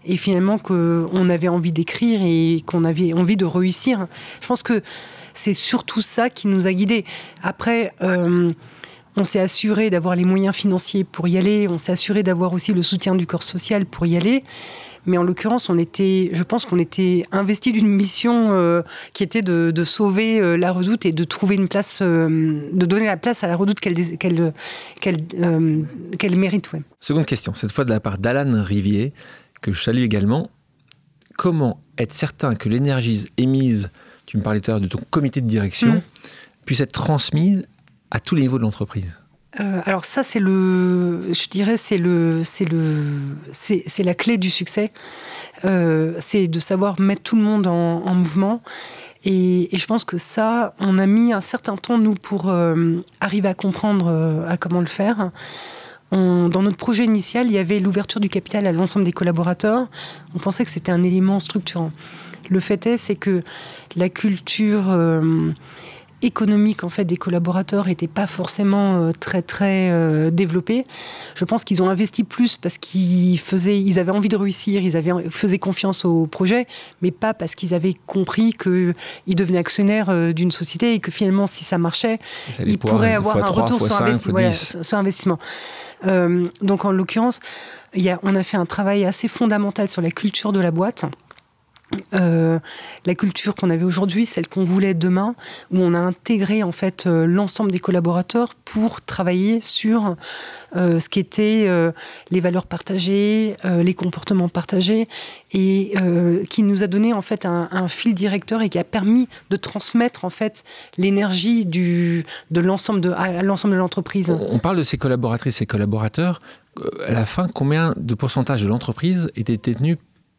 Speaker 1: et finalement qu'on avait envie d'écrire et qu'on avait envie de réussir. Je pense que c'est surtout ça qui nous a guidés. Après. On s'est assuré d'avoir les moyens financiers pour y aller. On s'est assuré d'avoir aussi le soutien du corps social pour y aller. Mais en l'occurrence, on était, je pense qu'on était investi d'une mission euh, qui était de, sauver euh, la redoute et de trouver une place, euh, de donner la place à la redoute qu'elle qu'elle mérite.
Speaker 2: Seconde question, cette fois de la part d'Alan Rivier, que je salue également. Comment être certain que l'énergie émise, tu me parlais tout à l'heure de ton comité de direction, mm. puisse être transmise à tous les niveaux de l'entreprise
Speaker 1: euh, alors ça, c'est le, je dirais, c'est le, c'est le, c'est, la clé du succès. Euh, c'est de savoir mettre tout le monde en, mouvement. Et, je pense que ça, on a mis un certain temps nous pour euh, arriver à comprendre à comment le faire. dans notre projet initial, il y avait l'ouverture du capital à l'ensemble des collaborateurs. On pensait que c'était un élément structurant. Le fait est, c'est que la culture économique en fait des collaborateurs n'était pas forcément euh, très très euh, développée. Je pense qu'ils ont investi plus parce qu'ils faisaient, ils avaient envie de réussir, ils avaient faisaient confiance au projet, mais pas parce qu'ils avaient compris qu'ils devenaient actionnaires euh, d'une société et que finalement si ça marchait, ils pourraient avoir un retour sur, investissement. donc en l'occurrence, on a fait un travail assez fondamental sur la culture de la boîte euh, la culture qu'on avait aujourd'hui, celle qu'on voulait demain, où on a intégré en fait euh, l'ensemble des collaborateurs pour travailler sur euh, ce qui était les valeurs partagées, les comportements partagés, et qui nous a donné en fait un, fil directeur et qui a permis de transmettre en fait l'énergie de l'ensemble de à l'ensemble de l'entreprise.
Speaker 2: On parle de ces collaboratrices et collaborateurs. À la fin, combien de pourcentage de l'entreprise était détenu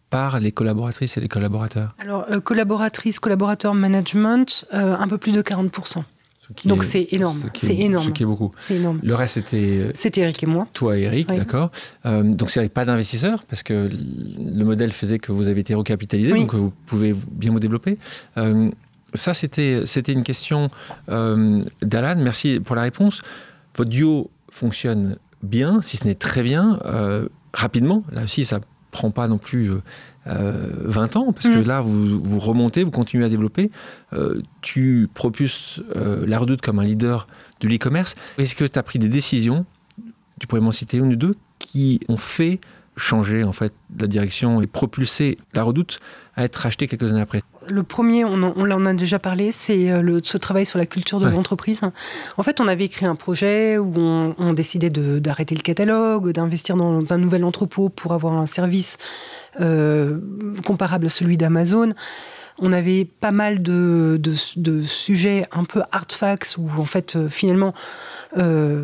Speaker 2: par les collaboratrices et les collaborateurs
Speaker 1: Alors, euh, collaboratrices, collaborateurs, management, euh, un peu plus de 40%. Donc c'est énorme, c'est énorme.
Speaker 2: Ce qui est beaucoup.
Speaker 1: C'est énorme.
Speaker 2: Le reste c'était. Euh,
Speaker 1: c'était Eric et moi.
Speaker 2: Toi et Eric, d'accord. donc c'est pas d'investisseurs parce que le modèle faisait que vous avez été recapitalisé, donc vous pouvez bien vous développer. ça c'était c'était une question d'Alan. Merci pour la réponse. Votre duo fonctionne bien, si ce n'est très bien, rapidement. Là aussi ça prend pas non plus 20 euh, ans, parce que mm. là, vous, vous, remontez, vous continuez à développer. Euh, tu propulses euh, la redoute comme un leader de l'e-commerce. Est-ce que tu as pris des décisions, tu pourrais m'en citer une ou deux, qui ont fait changer en fait la direction et propulser la redoute à être rachetée quelques années après?
Speaker 1: Le premier, on en, a déjà parlé, c'est euh, ce travail sur la culture de l'entreprise. En fait, on avait écrit un projet où on, décidait d'arrêter le catalogue, d'investir dans un nouvel entrepôt pour avoir un service euh, comparable à celui d'Amazon. On avait pas mal de, sujets un peu hard facts où en fait euh, finalement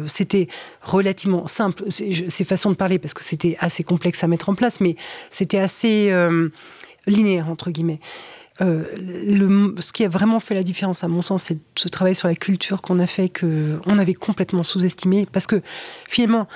Speaker 1: c'était relativement simple. C'est façon de parler parce que c'était assez complexe à mettre en place, mais c'était assez linéaire entre guillemets. Euh, ce qui a vraiment fait la différence, à mon sens, c'est ce travail sur la culture qu'on a fait, qu'on avait complètement sous-estimé. Parce que finalement,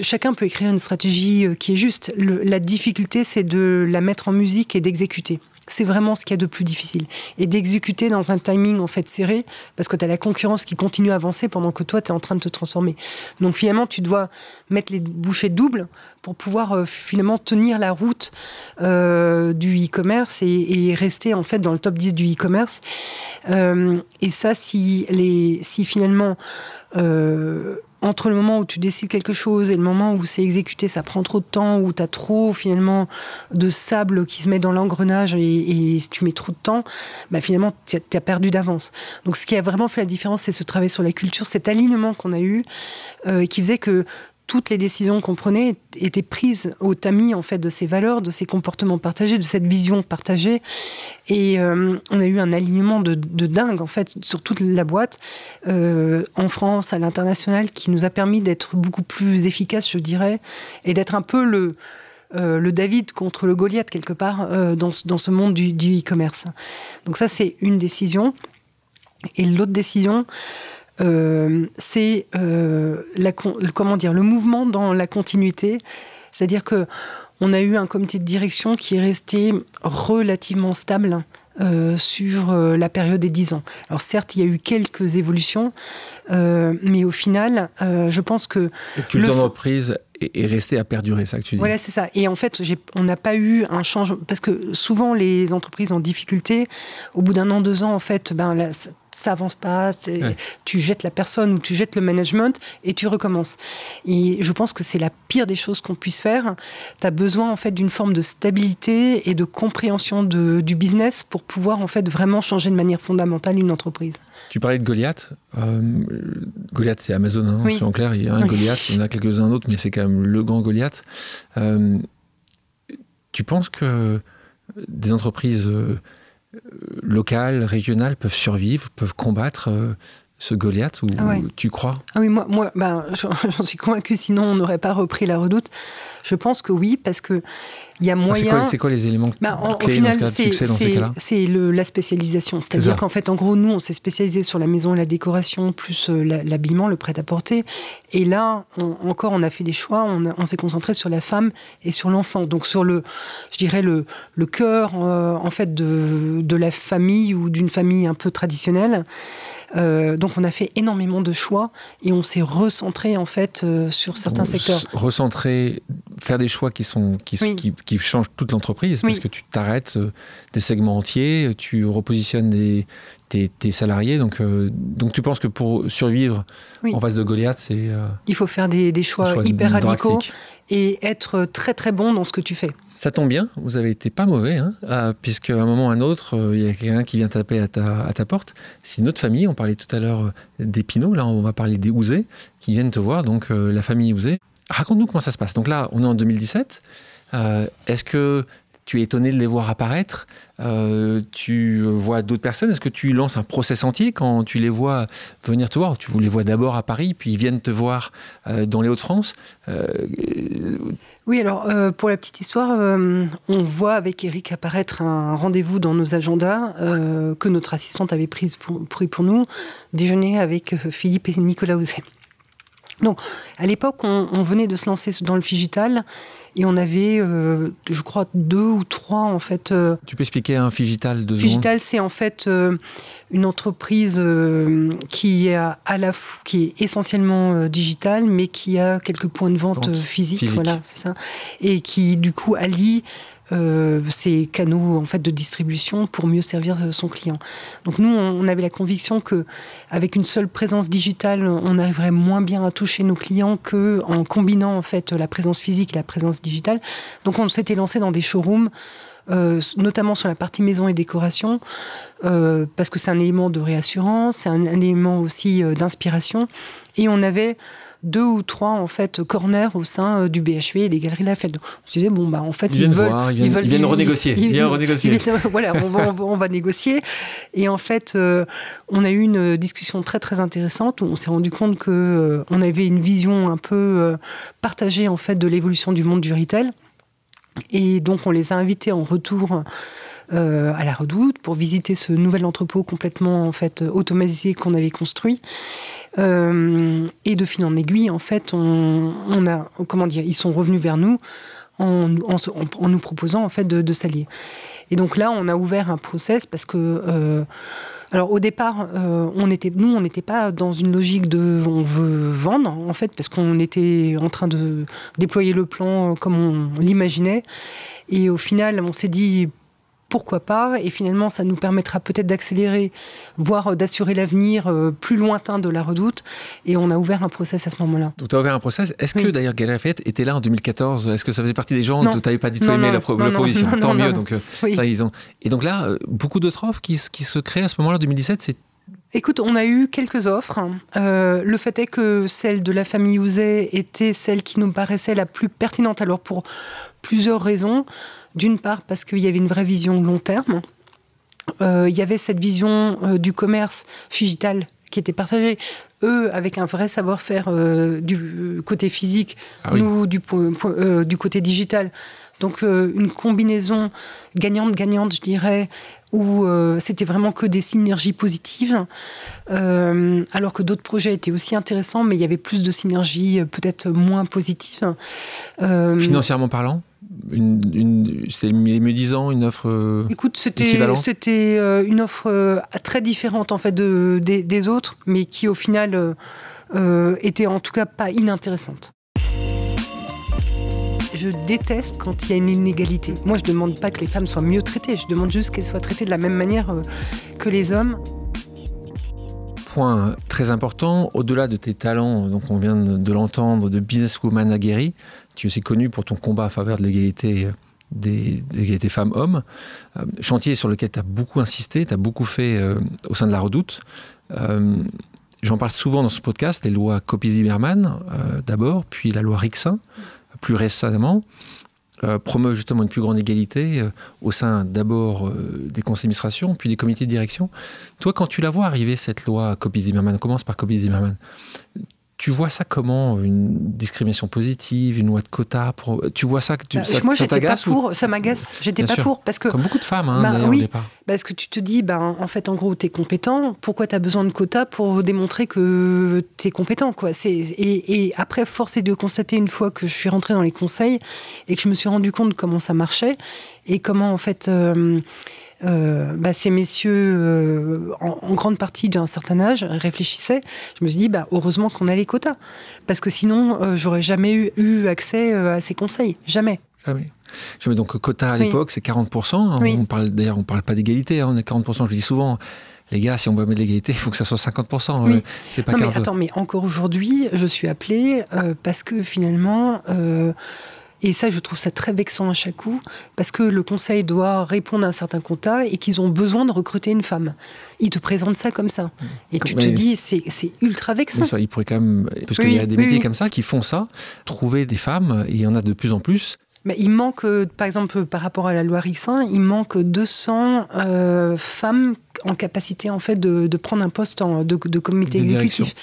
Speaker 1: chacun peut écrire une stratégie euh, qui est juste. la difficulté, c'est de la mettre en musique et d'exécuter c'est vraiment ce qu'il y a de plus difficile. Et d'exécuter dans un timing en fait serré, parce que tu as la concurrence qui continue à avancer pendant que toi, tu es en train de te transformer. Donc finalement, tu dois mettre les bouchées doubles pour pouvoir euh, finalement tenir la route euh, du e-commerce et, rester en fait dans le top 10 du e-commerce. Euh, et ça, si, les, si finalement entre le moment où tu décides quelque chose et le moment où c'est exécuté, ça prend trop de temps, où tu as trop finalement de sable qui se met dans l'engrenage et, tu mets trop de temps, bah, finalement tu as, perdu d'avance. Donc ce qui a vraiment fait la différence, c'est ce travail sur la culture, cet alignement qu'on a eu, euh, qui faisait que toutes les décisions qu'on prenait étaient prises au tamis en fait de ces valeurs, de ces comportements partagés, de cette vision partagée. Et euh, on a eu un alignement de, dingue en fait sur toute la boîte euh, en France, à l'international, qui nous a permis d'être beaucoup plus efficaces, je dirais, et d'être un peu le euh, David contre le Goliath quelque part dans, ce monde du e-commerce. Donc ça c'est une décision. Et l'autre décision, euh, c'est euh, comment dire le mouvement dans la continuité, c'est-à-dire que on a eu un comité de direction qui est resté relativement stable euh, sur la période des 10 ans. Alors certes, il y a eu quelques évolutions, mais au final, je pense que...
Speaker 2: La culture d'entreprise est restée à perdurer, ça que tu dis.
Speaker 1: Voilà, c'est ça. Et en fait, on n'a pas eu un changement... Parce que souvent, les entreprises en difficulté, au bout d'un an, deux ans, en fait, ben, ça avance pas, tu jettes la personne ou tu jettes le management et tu recommences. Et je pense que c'est la pire des choses qu'on puisse faire. Tu as besoin en fait d'une forme de stabilité et de compréhension de, du business pour pouvoir en fait vraiment changer de manière fondamentale une entreprise.
Speaker 2: Tu parlais de Goliath. Euh, Goliath, c'est Amazon, hein, en clair. Il y a un Goliath, il y en a quelques-uns d'autres, mais c'est quand même le grand Goliath. Euh, tu penses que des entreprises euh, locales, régionales peuvent survivre, peuvent combattre euh, ce Goliath ou ah tu crois?
Speaker 1: Ah oui, moi, moi ben, j'en suis convaincu, sinon on n'aurait pas repris la redoute. Je pense que oui, parce que il y a moyen.
Speaker 2: C'est quoi, les éléments
Speaker 1: ben, Au final, c'est la spécialisation. C'est-à-dire qu'en fait, en gros, nous, on s'est spécialisé sur la maison et la décoration, plus euh, l'habillement, le prêt-à-porter. Et là, encore, on a fait des choix. On, s'est concentré sur la femme et sur l'enfant. Donc sur le, je dirais le, le cœur, euh, en fait, de, de la famille ou d'une famille un peu traditionnelle. Euh, donc on a fait énormément de choix et on s'est recentré en fait euh, sur certains secteurs.
Speaker 2: Recentrer, faire des choix qui sont qui, qui, changent toute l'entreprise parce que tu t'arrêtes euh, des segments entiers, tu repositionnes des, tes, salariés. Donc, donc tu penses que pour survivre en face de Goliath, c'est...
Speaker 1: Il faut faire des, choix, hyper radicaux et être très très bon dans ce que tu fais.
Speaker 2: Ça tombe bien, vous avez été pas mauvais, hein, euh, puisque à un moment ou à un autre, euh, il y a quelqu'un qui vient taper à ta, porte. C'est une autre famille, on parlait tout à l'heure euh, des Pinots, là on va parler des Ouzés, qui viennent te voir, donc la famille Ouzé. Raconte-nous comment ça se passe. Donc là, on est en 2017. Est-ce que tu es étonné de les voir apparaître, euh, tu vois d'autres personnes, est-ce que tu lances un process entier quand tu les vois venir te voir? Tu les vois d'abord à Paris, puis ils viennent te voir euh, dans les Hauts-de-France? Euh,
Speaker 1: Oui, alors pour la petite histoire, on voit avec Eric apparaître un rendez-vous dans nos agendas que notre assistante avait pris pour, pour nous, déjeuner avec Philippe et Nicolas Ouzet. Donc, à l'époque, on, venait de se lancer dans le figital et on avait, euh, je crois, deux ou trois en fait. Euh,
Speaker 2: tu peux expliquer un figital de
Speaker 1: Figital, c'est en fait euh, une entreprise qui est à la qui est essentiellement digitale, mais qui a quelques points de vente, physiques, voilà, c'est ça, et qui du coup allie euh, ces canaux en fait de distribution pour mieux servir euh, son client. Donc nous, on avait la conviction que avec une seule présence digitale, on arriverait moins bien à toucher nos clients que en combinant en fait la présence physique et la présence digitale. Donc on s'était lancé dans des showrooms. Euh, notamment sur la partie maison et décoration, parce que c'est un élément de réassurance, c'est un, un, élément aussi d'inspiration. Et on avait deux ou trois en fait corners au sein euh, du BHV et des galeries Lafayette. On se disait bon bah en fait
Speaker 2: ils, veulent, ils, viennent, renégocier. Ils, viennent renégocier.
Speaker 1: voilà, on va, on, va, négocier. Et en fait, euh, on a eu une discussion très très intéressante où on s'est rendu compte que euh, on avait une vision un peu partagée en fait de l'évolution du monde du retail. Et donc on les a invités en retour euh, à la Redoute pour visiter ce nouvel entrepôt complètement en fait automatisé qu'on avait construit. Euh, et de fil en aiguille, en fait, on, a comment dire, ils sont revenus vers nous en, nous proposant en fait de, s'allier. Et donc là, on a ouvert un process parce que euh, alors au départ, on était, nous, on n'était pas dans une logique de on veut vendre, en fait, parce qu'on était en train de déployer le plan comme on l'imaginait. Et au final, on s'est dit pourquoi pas Et finalement, ça nous permettra peut-être d'accélérer, voire d'assurer l'avenir euh, plus lointain de la redoute. Et on a ouvert un process à ce moment-là.
Speaker 2: Donc, tu as ouvert un process. Est-ce que d'ailleurs Galerie Lafayette était là en 2014 Est-ce que ça faisait partie des gens dont tu n'avais pas du tout aimé la, proposition? Tant mieux. Donc, euh, ça, ils ont... Et donc là, euh, beaucoup d'autres offres qui, qui se créent à ce moment-là, 2017, c'est
Speaker 1: Écoute, on a eu quelques offres. le fait est que celle de la famille Ouzet était celle qui nous paraissait la plus pertinente. Alors pour plusieurs raisons. D'une part, parce qu'il y avait une vraie vision long terme. Euh, il y avait cette vision euh, du commerce digital qui était partagée, eux avec un vrai savoir-faire euh, du côté physique, ah nous du, du, côté digital. Donc une combinaison gagnante-gagnante, je dirais, où c'était vraiment que des synergies positives, alors que d'autres projets étaient aussi intéressants, mais il y avait plus de synergies peut-être moins positives.
Speaker 2: Financièrement parlant une, une c'est mieux disant une offre euh,
Speaker 1: Écoute, c'était c'était euh, une offre euh, très différente en fait de, des, autres, mais qui au final était en tout cas pas inintéressante. Je déteste quand il y a une inégalité. Moi, je demande pas que les femmes soient mieux traitées, je demande juste qu'elles soient traitées de la même manière que les hommes
Speaker 2: point très important, au-delà de tes talents, donc on vient de, l'entendre, de businesswoman aguerrie, tu es aussi connu pour ton combat à faveur de l'égalité des, femmes-hommes. Euh, chantier sur lequel tu as beaucoup insisté, tu as beaucoup fait euh, au sein de la Redoute. Euh, j'en parle souvent dans ce podcast, les lois Copy-Zimmermann d'abord, puis la loi Rixin, plus récemment. promeuvent justement une plus grande égalité au sein d'abord des conseils d'administration, puis des comités de direction. Toi, quand tu la vois arriver, cette loi Copy-Zimmermann, commence par Copy-Zimmermann, tu vois ça comment une discrimination positive, une loi de quota pour... Tu vois ça que tu,
Speaker 1: bah, Moi, j'étais pas pour. Ça m'agace. J'étais pas pour parce que
Speaker 2: comme beaucoup de femmes, hein, bah, oui, au départ.
Speaker 1: Parce que tu te dis, ben en fait, en gros, tu es compétent. Pourquoi tu as besoin de quotas pour démontrer que tu es compétent, quoi? C'est et, et, après, force est de constater une fois que je suis rentrée dans les conseils et que je me suis rendu compte comment ça marchait et comment en fait. Euh, euh, bah, ces messieurs, euh, en, grande partie d'un certain âge, réfléchissaient. Je me suis dit, bah, heureusement qu'on a les quotas. Parce que sinon, euh, j'aurais jamais eu, accès à ces conseils. Jamais.
Speaker 2: Jamais. Jamais. Donc, quota à l'époque, c'est 40%. Hein. On parle, d'ailleurs, on ne parle pas d'égalité. Hein. On est 40%. Je le dis souvent. Les gars, si on veut mettre l'égalité, il faut que ça soit 50%. Oui. c'est pas
Speaker 1: non, mais attends, mais encore aujourd'hui, je suis appelée parce que finalement, Et ça, je trouve ça très vexant à chaque coup, parce que le conseil doit répondre à un certain quota et qu'ils ont besoin de recruter une femme. Ils te présentent ça comme ça. Et tu te dis, c'est ultra vexant.
Speaker 2: il pourrait quand même. Parce qu'il y a des métiers comme ça qui font ça, trouver des femmes, et il y en a de plus en plus.
Speaker 1: Il manque, par exemple, par rapport à la loi Rixin, il manque 200 euh, femmes en capacité en fait de, prendre un poste en, de, comité exécutif.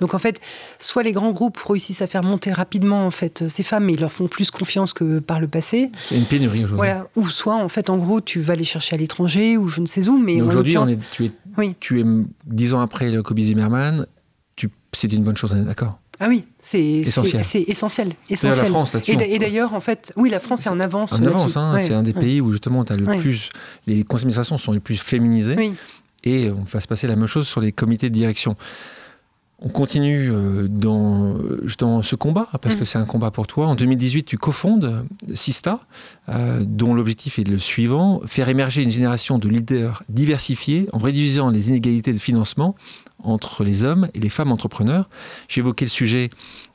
Speaker 1: Donc en fait, soit les grands groupes réussissent à faire monter rapidement en fait ces femmes, mais ils leur font plus confiance que par le passé.
Speaker 2: C'est une pénurie aujourd'hui.
Speaker 1: Voilà. Ou soit en fait, en gros, tu vas les chercher à l'étranger ou je ne sais où. Mais,
Speaker 2: aujourd'hui, tu es, oui. tu es dix ans après le Kobe Zimmerman, c'est une bonne chose, d'accord
Speaker 1: ah oui, c'est essentiel. C'est essentiel. essentiel.
Speaker 2: La France,
Speaker 1: et d'ailleurs, en fait, oui, la France est en avance.
Speaker 2: En avance, hein, c'est un des pays où justement as le plus, les conseils sont les plus féminisés. Et on va se passer la même chose sur les comités de direction. On continue euh, dans, dans ce combat, parce mm. que c'est un combat pour toi. En 2018, tu cofondes Sista, euh, dont l'objectif est le suivant, faire émerger une génération de leaders diversifiés en réduisant les inégalités de financement entre les hommes et les femmes entrepreneurs. J'ai évoqué le sujet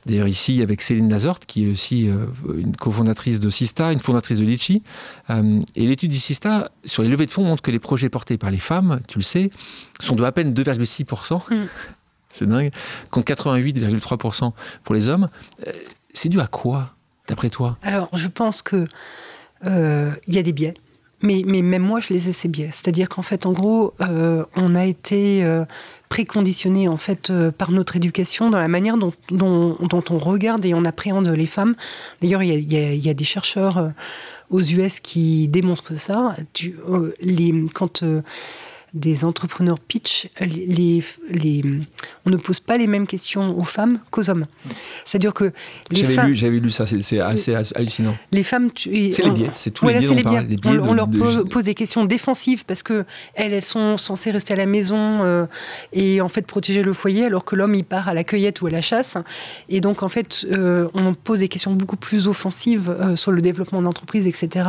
Speaker 2: d'ailleurs ici avec Céline Lazorte, qui est aussi euh, une cofondatrice de Sista, une fondatrice de Litchi. Euh, et l'étude de Sista sur les levées de fonds montre que les projets portés par les femmes, tu le sais, sont de à peine 2,6%. Mm. C'est dingue. Contre 88,3% pour les hommes. Euh, c'est dû à quoi, d'après toi?
Speaker 1: Alors, je pense que il y a des biais. Mais, même moi, je les ai ces biais. C'est-à-dire qu'en fait, en gros, on a été préconditionné en fait euh, par notre éducation dans la manière dont, on regarde et on appréhende les femmes. D'ailleurs, il y, a, des chercheurs euh, aux US qui démontrent ça. Euh, quand des entrepreneurs pitch, les, les, on ne pose pas les mêmes questions aux femmes qu'aux hommes. C'est-à-dire que
Speaker 2: les j'avais Lu, j'avais lu ça, c'est, assez hallucinant.
Speaker 1: Les femmes...
Speaker 2: c'est les biais, c'est tous les biais,
Speaker 1: on, leur pose, des questions défensives parce que elles, elles sont censées rester à la maison euh, et en fait protéger le foyer alors que l'homme il part à la cueillette ou à la chasse. Et donc en fait, euh, on pose des questions beaucoup plus offensives euh, sur le développement de l'entreprise, etc.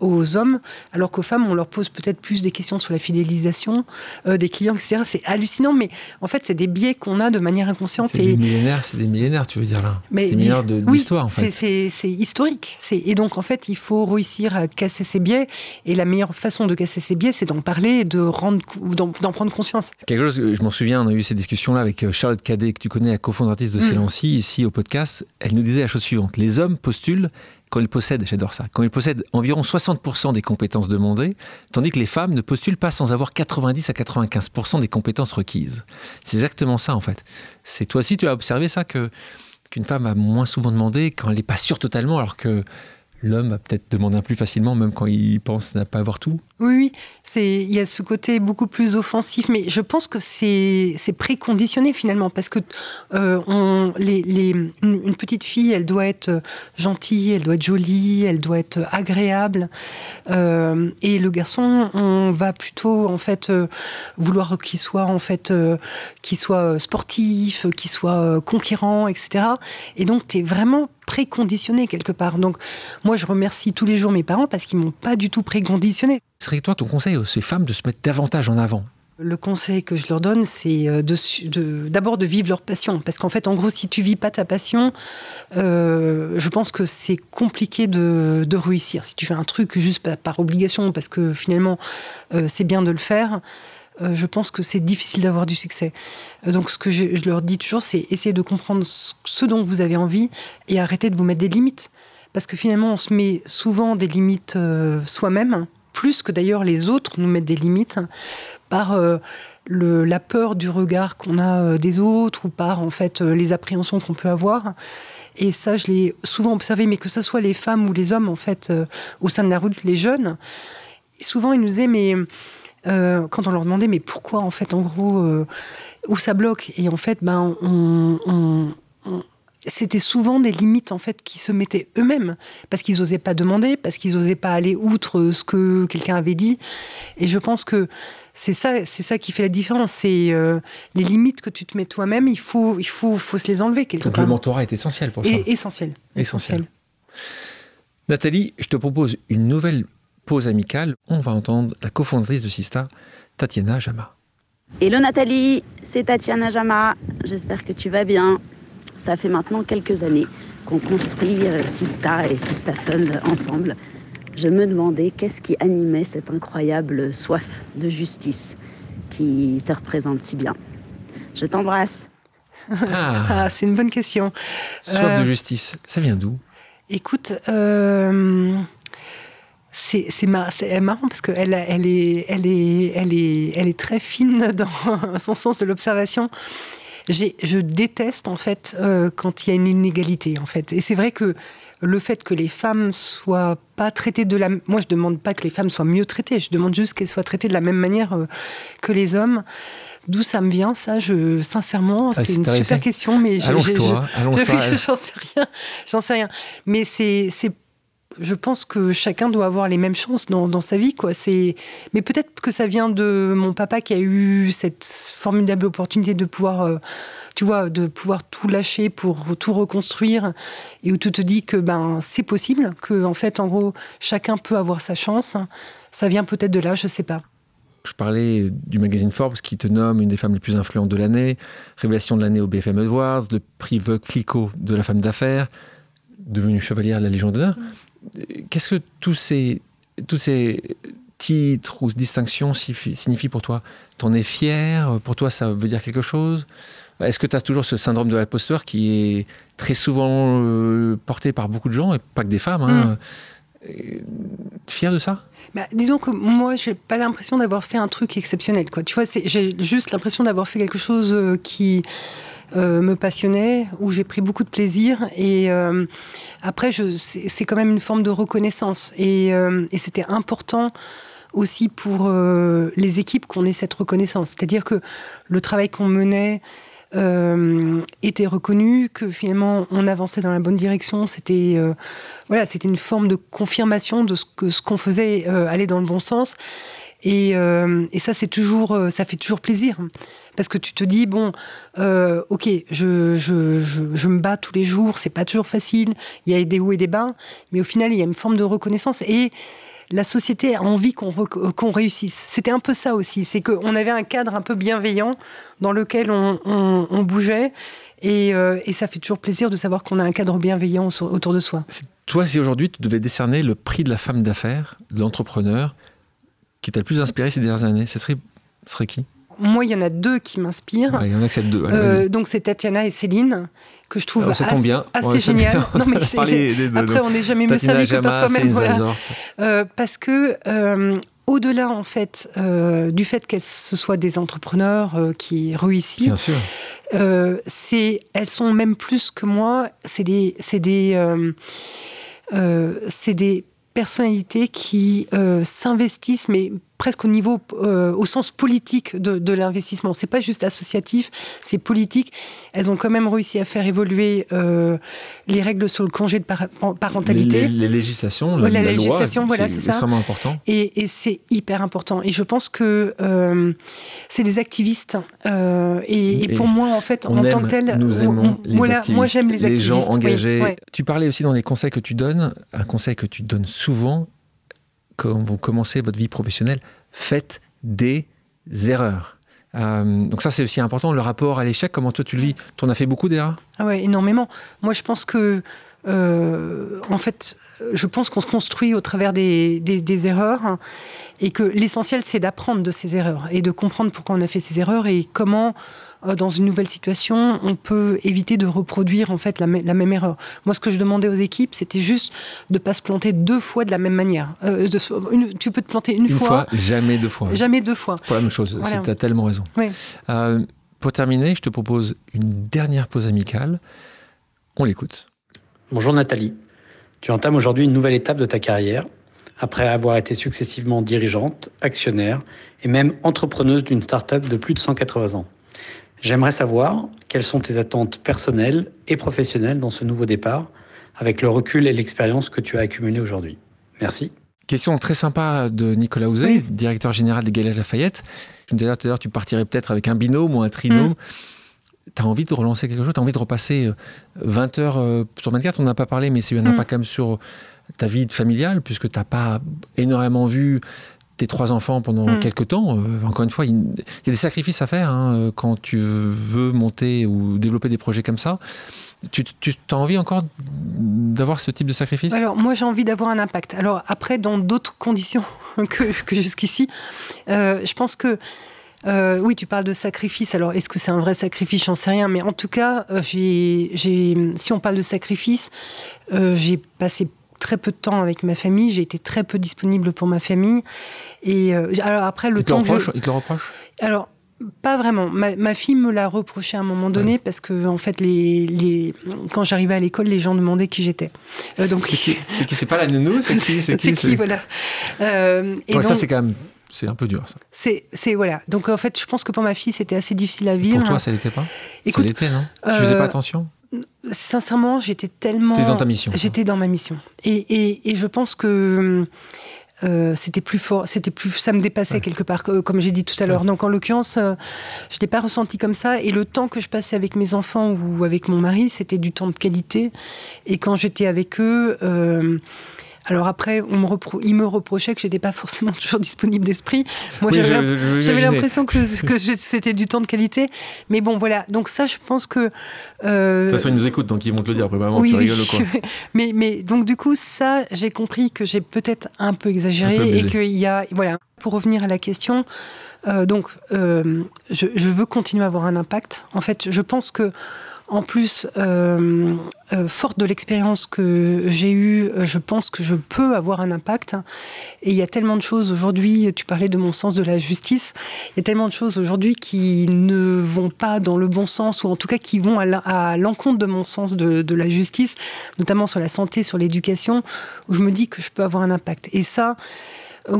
Speaker 1: aux hommes, alors qu'aux femmes, on leur pose peut-être plus des questions sur la fidélisation euh, des clients, etc. C'est hallucinant, mais en fait, c'est des biais qu'on a de manière inconsciente.
Speaker 2: C'est des millénaires, c'est des millénaires, tu veux dire là C'est des millénaires d'histoire, en fait.
Speaker 1: C'est historique. Et donc, en fait, il faut réussir à casser ces biais. Et la meilleure façon de casser ces biais, c'est d'en parler et de rendre, d'en prendre conscience.
Speaker 2: Quelque chose, je m'en souviens, on a eu ces discussions-là avec euh, Charlotte Cadet, que tu connais, la cofondatrice de mmh. ici au podcast. Elle nous disait la chose suivante les hommes postulent quand ils possèdent, j'adore ça, quand ils possèdent environ 60% des compétences demandées, tandis que les femmes ne postulent pas sans avoir 90 à 95% des compétences requises. C'est exactement ça en fait. C'est toi aussi tu as observé ça que qu'une femme a moins souvent demandé quand elle n'est pas sûre totalement, alors que l'homme va peut-être demander un plus facilement, même quand il pense n'a pas avoir tout?
Speaker 1: Oui, oui. C'est, il y a ce côté beaucoup plus offensif, mais je pense que c'est, c'est préconditionné finalement, parce que euh, on, les, les, une petite fille, elle doit être gentille, elle doit être jolie, elle doit être agréable, euh, et le garçon, on va plutôt en fait euh, vouloir qu'il soit en fait qu'il soit sportif, qu'il soit conquérant, etc. Et donc, tu es vraiment préconditionné quelque part. Donc, moi, je remercie tous les jours mes parents parce qu'ils m'ont pas du tout préconditionné.
Speaker 2: Serait toi ton conseil à ces femmes de se mettre davantage en avant?
Speaker 1: Le conseil que je leur donne, c'est euh, d'abord de, vivre leur passion. Parce qu'en fait, en gros, si tu vis pas ta passion, euh, je pense que c'est compliqué de, réussir. Si tu fais un truc juste par, obligation, parce que finalement, euh, c'est bien de le faire, je pense que c'est difficile d'avoir du succès. donc, ce que je, je leur dis toujours, c'est essayer de comprendre ce dont vous avez envie et arrêter de vous mettre des limites. Parce que finalement, on se met souvent des limites soi-même plus que d'ailleurs les autres nous mettent des limites par euh, la peur du regard qu'on a euh, des autres ou par en fait euh, les appréhensions qu'on peut avoir. Et ça, je l'ai souvent observé, mais que ce soit les femmes ou les hommes en fait au sein de la route, les jeunes, souvent ils nous disaient mais quand on leur demandait mais pourquoi en fait en gros où ça bloque? Et en fait ben on c'était souvent des limites en fait qui se mettaient eux-mêmes parce qu'ils n'osaient pas demander, parce qu'ils n'osaient pas aller outre ce que quelqu'un avait dit. Et je pense que c'est ça, c'est ça qui fait la différence. C'est euh, les limites que tu te mets toi-même. Il faut, il faut, faut se les enlever quelque
Speaker 2: Donc
Speaker 1: part.
Speaker 2: le mentorat est essentiel pour ça.
Speaker 1: essentiel.
Speaker 2: Essentiel. Nathalie, je te propose une nouvelle pause amicale. On va entendre la cofondatrice de Sista, Tatiana Jama.
Speaker 4: Hello Nathalie, c'est Tatiana Jama. J'espère que tu vas bien. Ça fait maintenant quelques années qu'on construit euh, Sista et Sista Fund ensemble, je me demandais qu'est-ce qui animait cette incroyable soif de justice qui te représente si bien. Je t'embrasse.
Speaker 1: Ah, ah c'est une bonne question.
Speaker 2: Soif de euh, justice, ça vient d'où?
Speaker 1: Écoute, euh, c'est marrant parce qu'elle elle est, elle est, elle est, elle est très fine dans son sens de l'observation. Je déteste en fait euh, quand il y a une inégalité en fait. Et c'est vrai que le fait que les femmes soient pas traitées de la, moi je demande pas que les femmes soient mieux traitées, je demande juste qu'elles soient traitées de la même manière euh, que les hommes. D'où ça me vient, ça, je, sincèrement, ah, c'est une super question, mais je,
Speaker 2: je,
Speaker 1: j'en sais rien, j'en sais rien. Mais c'est, c'est je pense que chacun doit avoir les mêmes chances dans, sa vie. Quoi. C'est... Mais peut-être que ça vient de mon papa qui a eu cette formidable opportunité de pouvoir, euh, tu vois, de pouvoir tout lâcher pour tout reconstruire et où tu te dis que ben, c'est possible, que en fait, en gros, chacun peut avoir sa chance. Ça vient peut-être de là, je sais pas.
Speaker 2: Je parlais du magazine Forbes qui te nomme une des femmes les plus influentes de l'année, révélation de l'année au BFM Awards, le prix Vogue Clicquot de la femme d'affaires, devenue chevalière de la Légion d'honneur. Qu'est-ce que tous ces, tous ces titres ou distinctions signifient pour toi? T'en es fier? Pour toi, ça veut dire quelque chose? Est-ce que tu as toujours ce syndrome de l'imposteur qui est très souvent euh, porté par beaucoup de gens, et pas que des femmes hein? Mm. Fier de ça?
Speaker 1: Bah, disons que moi, j'ai pas l'impression d'avoir fait un truc exceptionnel. Quoi. Tu vois, j'ai juste l'impression d'avoir fait quelque chose euh, qui euh, me passionnait, où j'ai pris beaucoup de plaisir. Et euh, après, c'est quand même une forme de reconnaissance. Et, euh, c'était important aussi pour les équipes qu'on ait cette reconnaissance. C'est-à-dire que le travail qu'on menait était reconnu, que finalement on avançait dans la bonne direction. C'était voilà, c'était une forme de confirmation de ce que ce qu'on faisait allait dans le bon sens. Et, et ça, c'est toujours, ça fait toujours plaisir. Parce que tu te dis, bon, euh, ok, je, je, je, me bats tous les jours, c'est pas toujours facile, il y a des hauts et des bas, mais au final, il y a une forme de reconnaissance. Et la société a envie qu'on réussisse. C'était un peu ça aussi, c'est qu'on avait un cadre un peu bienveillant dans lequel on, on, bougeait. Et, euh, et, ça fait toujours plaisir de savoir qu'on a un cadre bienveillant autour de soi.
Speaker 2: Toi, si aujourd'hui tu devais décerner le prix de la femme d'affaires, de l'entrepreneur, qui t'a le plus inspiré ces dernières années, ce serait, ce serait qui?
Speaker 1: Moi, il y en a deux qui m'inspirent.
Speaker 2: il y en a que deux.
Speaker 1: Euh, donc, c'est Tatiana et Céline, que je trouve
Speaker 2: assez,
Speaker 1: bien. assez génial. Non, mais Après, on n'est jamais mieux servi que par soi-même. Euh, parce que, euh, au-delà, en fait, du fait qu'elles ce soient des entrepreneurs qui réussissent, c'est, elles sont même plus que moi. C'est des, c'est des, c'est des personnalités qui s'investissent, mais presque au niveau, euh, au sens politique de, de l'investissement. C'est pas juste associatif, c'est politique. Elles ont quand même réussi à faire évoluer euh, les règles sur le congé de parentalité.
Speaker 2: Les, législations, la, la, législation, voilà, c'est ça. important.
Speaker 1: Et, et c'est hyper important. Et je pense que euh, c'est des activistes. Et, et, pour moi, en fait, en tant que tel,
Speaker 2: nous aimons les
Speaker 1: voilà, moi j'aime les,
Speaker 2: les gens engagés. Tu parlais aussi dans les conseils que tu donnes, un conseil que tu donnes souvent, quand vous commencez votre vie professionnelle, faites des erreurs. Euh, donc ça, c'est aussi important, le rapport à l'échec, comment toi tu le vis? Tu en as fait beaucoup d'erreurs
Speaker 1: Ah ouais, énormément. Moi, je pense que, euh, en fait, je pense qu'on se construit au travers des, erreurs et que l'essentiel, c'est d'apprendre de ces erreurs et de comprendre pourquoi on a fait ces erreurs et comment dans une nouvelle situation, on peut éviter de reproduire en fait la, même erreur. Moi, ce que je demandais aux équipes, c'était juste de pas se planter deux fois de la même manière. Euh, tu peux te planter une,
Speaker 2: une fois, jamais deux fois.
Speaker 1: Jamais deux fois.
Speaker 2: Pour la même chose. Tu as tellement raison. Euh, pour terminer, je te propose une dernière pause amicale. On l'écoute.
Speaker 5: Bonjour Nathalie. Tu entames aujourd'hui une nouvelle étape de ta carrière après avoir été successivement dirigeante, actionnaire et même entrepreneuse d'une start-up de plus de 180 ans. J'aimerais savoir quelles sont tes attentes personnelles et professionnelles dans ce nouveau départ, avec le recul et l'expérience que tu as accumulé aujourd'hui. Merci.
Speaker 2: Question très sympa de Nicolas Ouzet, directeur général des Galeries Lafayette. Tout à l'heure, tu partirais peut-être avec un binôme ou un trinôme. Mm. Tu as envie de relancer quelque chose? Tu as envie de repasser 20 euh, heures euh, sur 24 On n'a pas parlé, mais c'est un mm. impact quand même sur ta vie familiale, puisque tu n'as pas énormément vu tes trois enfants pendant
Speaker 1: Mm.
Speaker 2: quelques temps. Euh, encore une fois, il, il y a des sacrifices à faire hein, euh, quand tu veux monter ou développer des projets comme ça. Tu, tu as envie encore d'avoir ce type de sacrifice?
Speaker 1: Alors, moi, j'ai envie d'avoir un impact. Alors, après, dans d'autres conditions que, que jusqu'ici, euh, je pense que. euh, oui, tu parles de sacrifice. Alors, est-ce que c'est un vrai sacrifice? J'en sais rien. Mais en tout cas, euh, j'ai, j'ai, si on parle de sacrifice, euh, j'ai passé très peu de temps avec ma famille. J'ai été très peu disponible pour ma famille. Et euh, alors après, le
Speaker 2: il, te
Speaker 1: temps que je-
Speaker 2: reproche, il te le reproche?
Speaker 1: Alors, pas vraiment. Ma, ma fille me l'a reproché à un moment donné parce que, en fait, les, les, quand j'arrivais à l'école, les gens demandaient qui j'étais. Euh, donc,
Speaker 2: C'est qui C'est pas la nounou C'est qui
Speaker 1: c'est qui, voilà. Euh, et
Speaker 2: Ouais, Ça,
Speaker 1: donc,
Speaker 2: c'est quand même. C'est un peu dur, ça.
Speaker 1: c'est, c'est voilà. Donc, en fait, je pense que pour ma fille, c'était assez difficile à vivre.
Speaker 2: Pour toi, ça l'était pas?
Speaker 1: Écoute,
Speaker 2: Ça l'était, non? Tu
Speaker 1: euh,
Speaker 2: faisais pas attention?
Speaker 1: Sincèrement, j'étais tellement.
Speaker 2: T'es dans ta mission.
Speaker 1: J'étais dans ma mission. Et, et, et je pense que euh, c'était plus fort, c'était plus, ça me dépassait
Speaker 2: Ouais.
Speaker 1: quelque part, que- comme j'ai dit tout à l'heure.
Speaker 2: Ouais.
Speaker 1: Donc en l'occurrence, euh, je l'ai pas ressenti comme ça. Et le temps que je passais avec mes enfants ou avec mon mari, c'était du temps de qualité. Et quand j'étais avec eux. euh, alors après, on me repro- ils me reprochaient que j'étais pas forcément toujours disponible d'esprit. Moi,
Speaker 2: Oui,
Speaker 1: j'avais l'impression que, c'était du temps de qualité. Mais bon, voilà. Donc ça, je pense que... euh,
Speaker 2: De toute façon, ils nous écoutent, donc ils vont te le dire. Après, vraiment,
Speaker 1: oui,
Speaker 2: tu
Speaker 1: oui.
Speaker 2: rigoles ou quoi
Speaker 1: mais, mais donc du coup, ça, j'ai compris que j'ai peut-être un peu exagéré
Speaker 2: Un peu abusé.
Speaker 1: et qu'il y a, voilà. Pour revenir à la question, euh, donc euh, je, je veux continuer à avoir un impact. En fait, je pense que en plus, euh, euh, forte de l'expérience que j'ai eue, euh, je pense que je peux avoir un impact. Et il y a tellement de choses aujourd'hui, tu parlais de mon sens de la justice, il y a tellement de choses aujourd'hui qui ne vont pas dans le bon sens, ou en tout cas qui vont à l'en- à l'encontre de mon sens de, de la justice, notamment sur la santé, sur l'éducation, où je me dis que je peux avoir un impact. Et ça,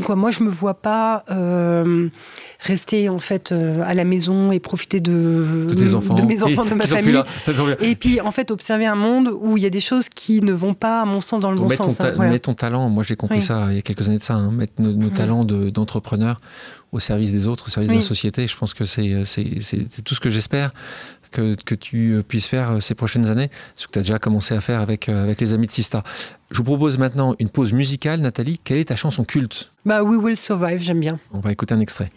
Speaker 1: quoi, moi, je me vois pas euh, rester en fait euh, à la maison et profiter de,
Speaker 2: De tes enfants.
Speaker 1: de mes enfants,
Speaker 2: Et-
Speaker 1: de ma famille. Et puis, en fait, observer un monde où il y a des choses qui ne vont pas, à mon sens, dans le
Speaker 2: Donc,
Speaker 1: bon
Speaker 2: ton
Speaker 1: sens. hein, voilà.
Speaker 2: mettre ton talent, moi j'ai compris
Speaker 1: Oui.
Speaker 2: ça il y a quelques années de ça, hein, mettre nos, nos
Speaker 1: Oui.
Speaker 2: talents de- d'entrepreneurs au service des autres, au service de la société. Je pense que c'est c'est tout ce que j'espère que, que tu euh, puisses faire euh, ces prochaines années, ce que tu as déjà commencé à faire avec, euh, avec les amis de Sista. Je vous propose maintenant une pause musicale. Nathalie, quelle est ta chanson culte?
Speaker 1: Bah, We Will Survive, j'aime bien.
Speaker 2: On va écouter un extrait.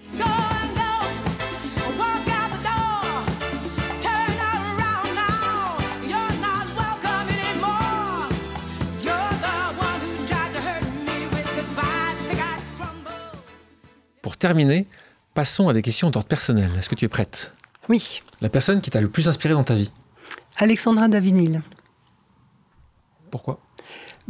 Speaker 2: Pour terminer, passons à des questions d'ordre personnel. Est-ce que tu es prête?
Speaker 1: Oui.
Speaker 2: La personne qui t'a le plus inspiré dans ta vie
Speaker 1: Alexandra Davinil.
Speaker 2: Pourquoi?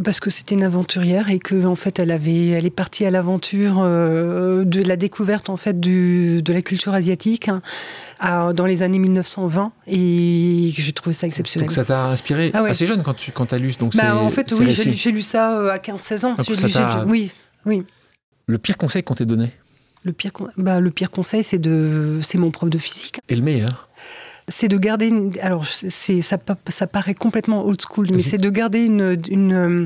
Speaker 1: Parce que c'était une aventurière et que en fait elle avait, elle est partie à l'aventure euh, de la découverte en fait du, de la culture asiatique hein, à- dans les années 1920 et j'ai trouvé ça exceptionnel.
Speaker 2: Donc ça t'a inspiré
Speaker 1: Ah ouais.
Speaker 2: assez jeune quand tu quand as lu donc
Speaker 1: Bah, en fait oui, j'ai lu- ça euh, à 15-16 ans.
Speaker 2: Donc
Speaker 1: J'ai
Speaker 2: ça
Speaker 1: lu- oui, oui.
Speaker 2: Le pire conseil qu'on t'ait donné?
Speaker 1: Le pire, con- bah, le pire conseil, c'est de, c'est mon prof de physique.
Speaker 2: et le meilleur?
Speaker 1: C'est de garder. Une, alors, c'est, ça, pa- ça paraît complètement old school, mais c'est de garder une, une, euh,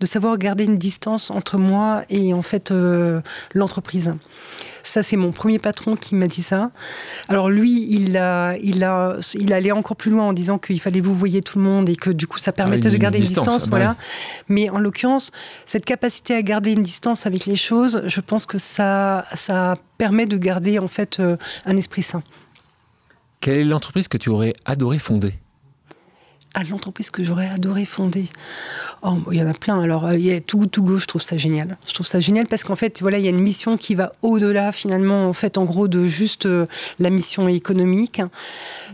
Speaker 1: de savoir garder une distance entre moi et en fait euh, l'entreprise. Ça, c'est mon premier patron qui m'a dit ça. Alors lui, il a, il a, il allait encore plus loin en disant qu'il fallait vous voyez tout le monde et que du coup, ça permettait
Speaker 2: Ah, une
Speaker 1: de garder une
Speaker 2: distance,
Speaker 1: distance,
Speaker 2: ah bah
Speaker 1: voilà. Mais en l'occurrence, cette capacité à garder une distance avec les choses, je pense que ça, ça permet de garder en fait euh, un esprit sain.
Speaker 2: Quelle est l'entreprise que tu aurais adoré fonder
Speaker 1: à l'entreprise que j'aurais adoré fonder. Oh, il y en a plein. Alors, euh, il y a Too Good To Go, je trouve ça génial. Je trouve ça génial parce qu'en fait, voilà, il y a une mission qui va au-delà, finalement, en fait, en gros, de juste euh, la mission économique.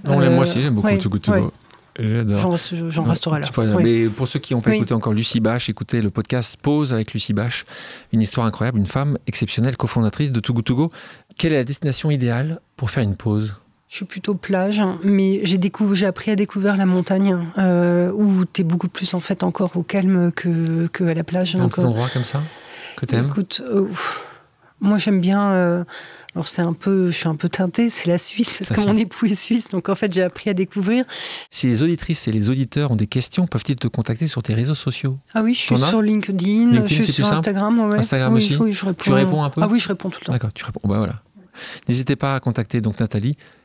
Speaker 2: Non,
Speaker 1: Euh,
Speaker 2: Moi aussi, j'aime beaucoup
Speaker 1: ouais,
Speaker 2: Too Good To
Speaker 1: ouais.
Speaker 2: Go. J'adore.
Speaker 1: J'en resterai là. Oui.
Speaker 2: Mais pour ceux qui n'ont pas
Speaker 1: Oui.
Speaker 2: écouté encore Lucie Bache, écoutez le podcast Pause avec Lucie Bache. Une histoire incroyable, une femme exceptionnelle, cofondatrice de Too Good To Go. Quelle est la destination idéale pour faire une pause?
Speaker 1: Je suis plutôt plage, mais j'ai appris à découvrir la montagne, euh, où tu es beaucoup plus, en fait, encore au calme que, que à la plage.
Speaker 2: Un petit endroit comme ça que tu aimes
Speaker 1: Écoute, euh, moi j'aime bien. euh, alors c'est un peu, je suis un peu teintée, c'est la Suisse parce que mon époux est suisse, donc en fait j'ai appris à découvrir.
Speaker 2: Si les auditrices et les auditeurs ont des questions, peuvent-ils te contacter sur tes réseaux sociaux?
Speaker 1: Ah oui, je suis sur LinkedIn,
Speaker 2: LinkedIn,
Speaker 1: je suis sur Instagram, ouais.
Speaker 2: Instagram
Speaker 1: Oui,
Speaker 2: aussi
Speaker 1: Oui, je réponds.
Speaker 2: Tu réponds un peu?
Speaker 1: Ah oui, je réponds tout le temps.
Speaker 2: D'accord, tu réponds. Bah voilà. N'hésitez pas à contacter donc Nathalie.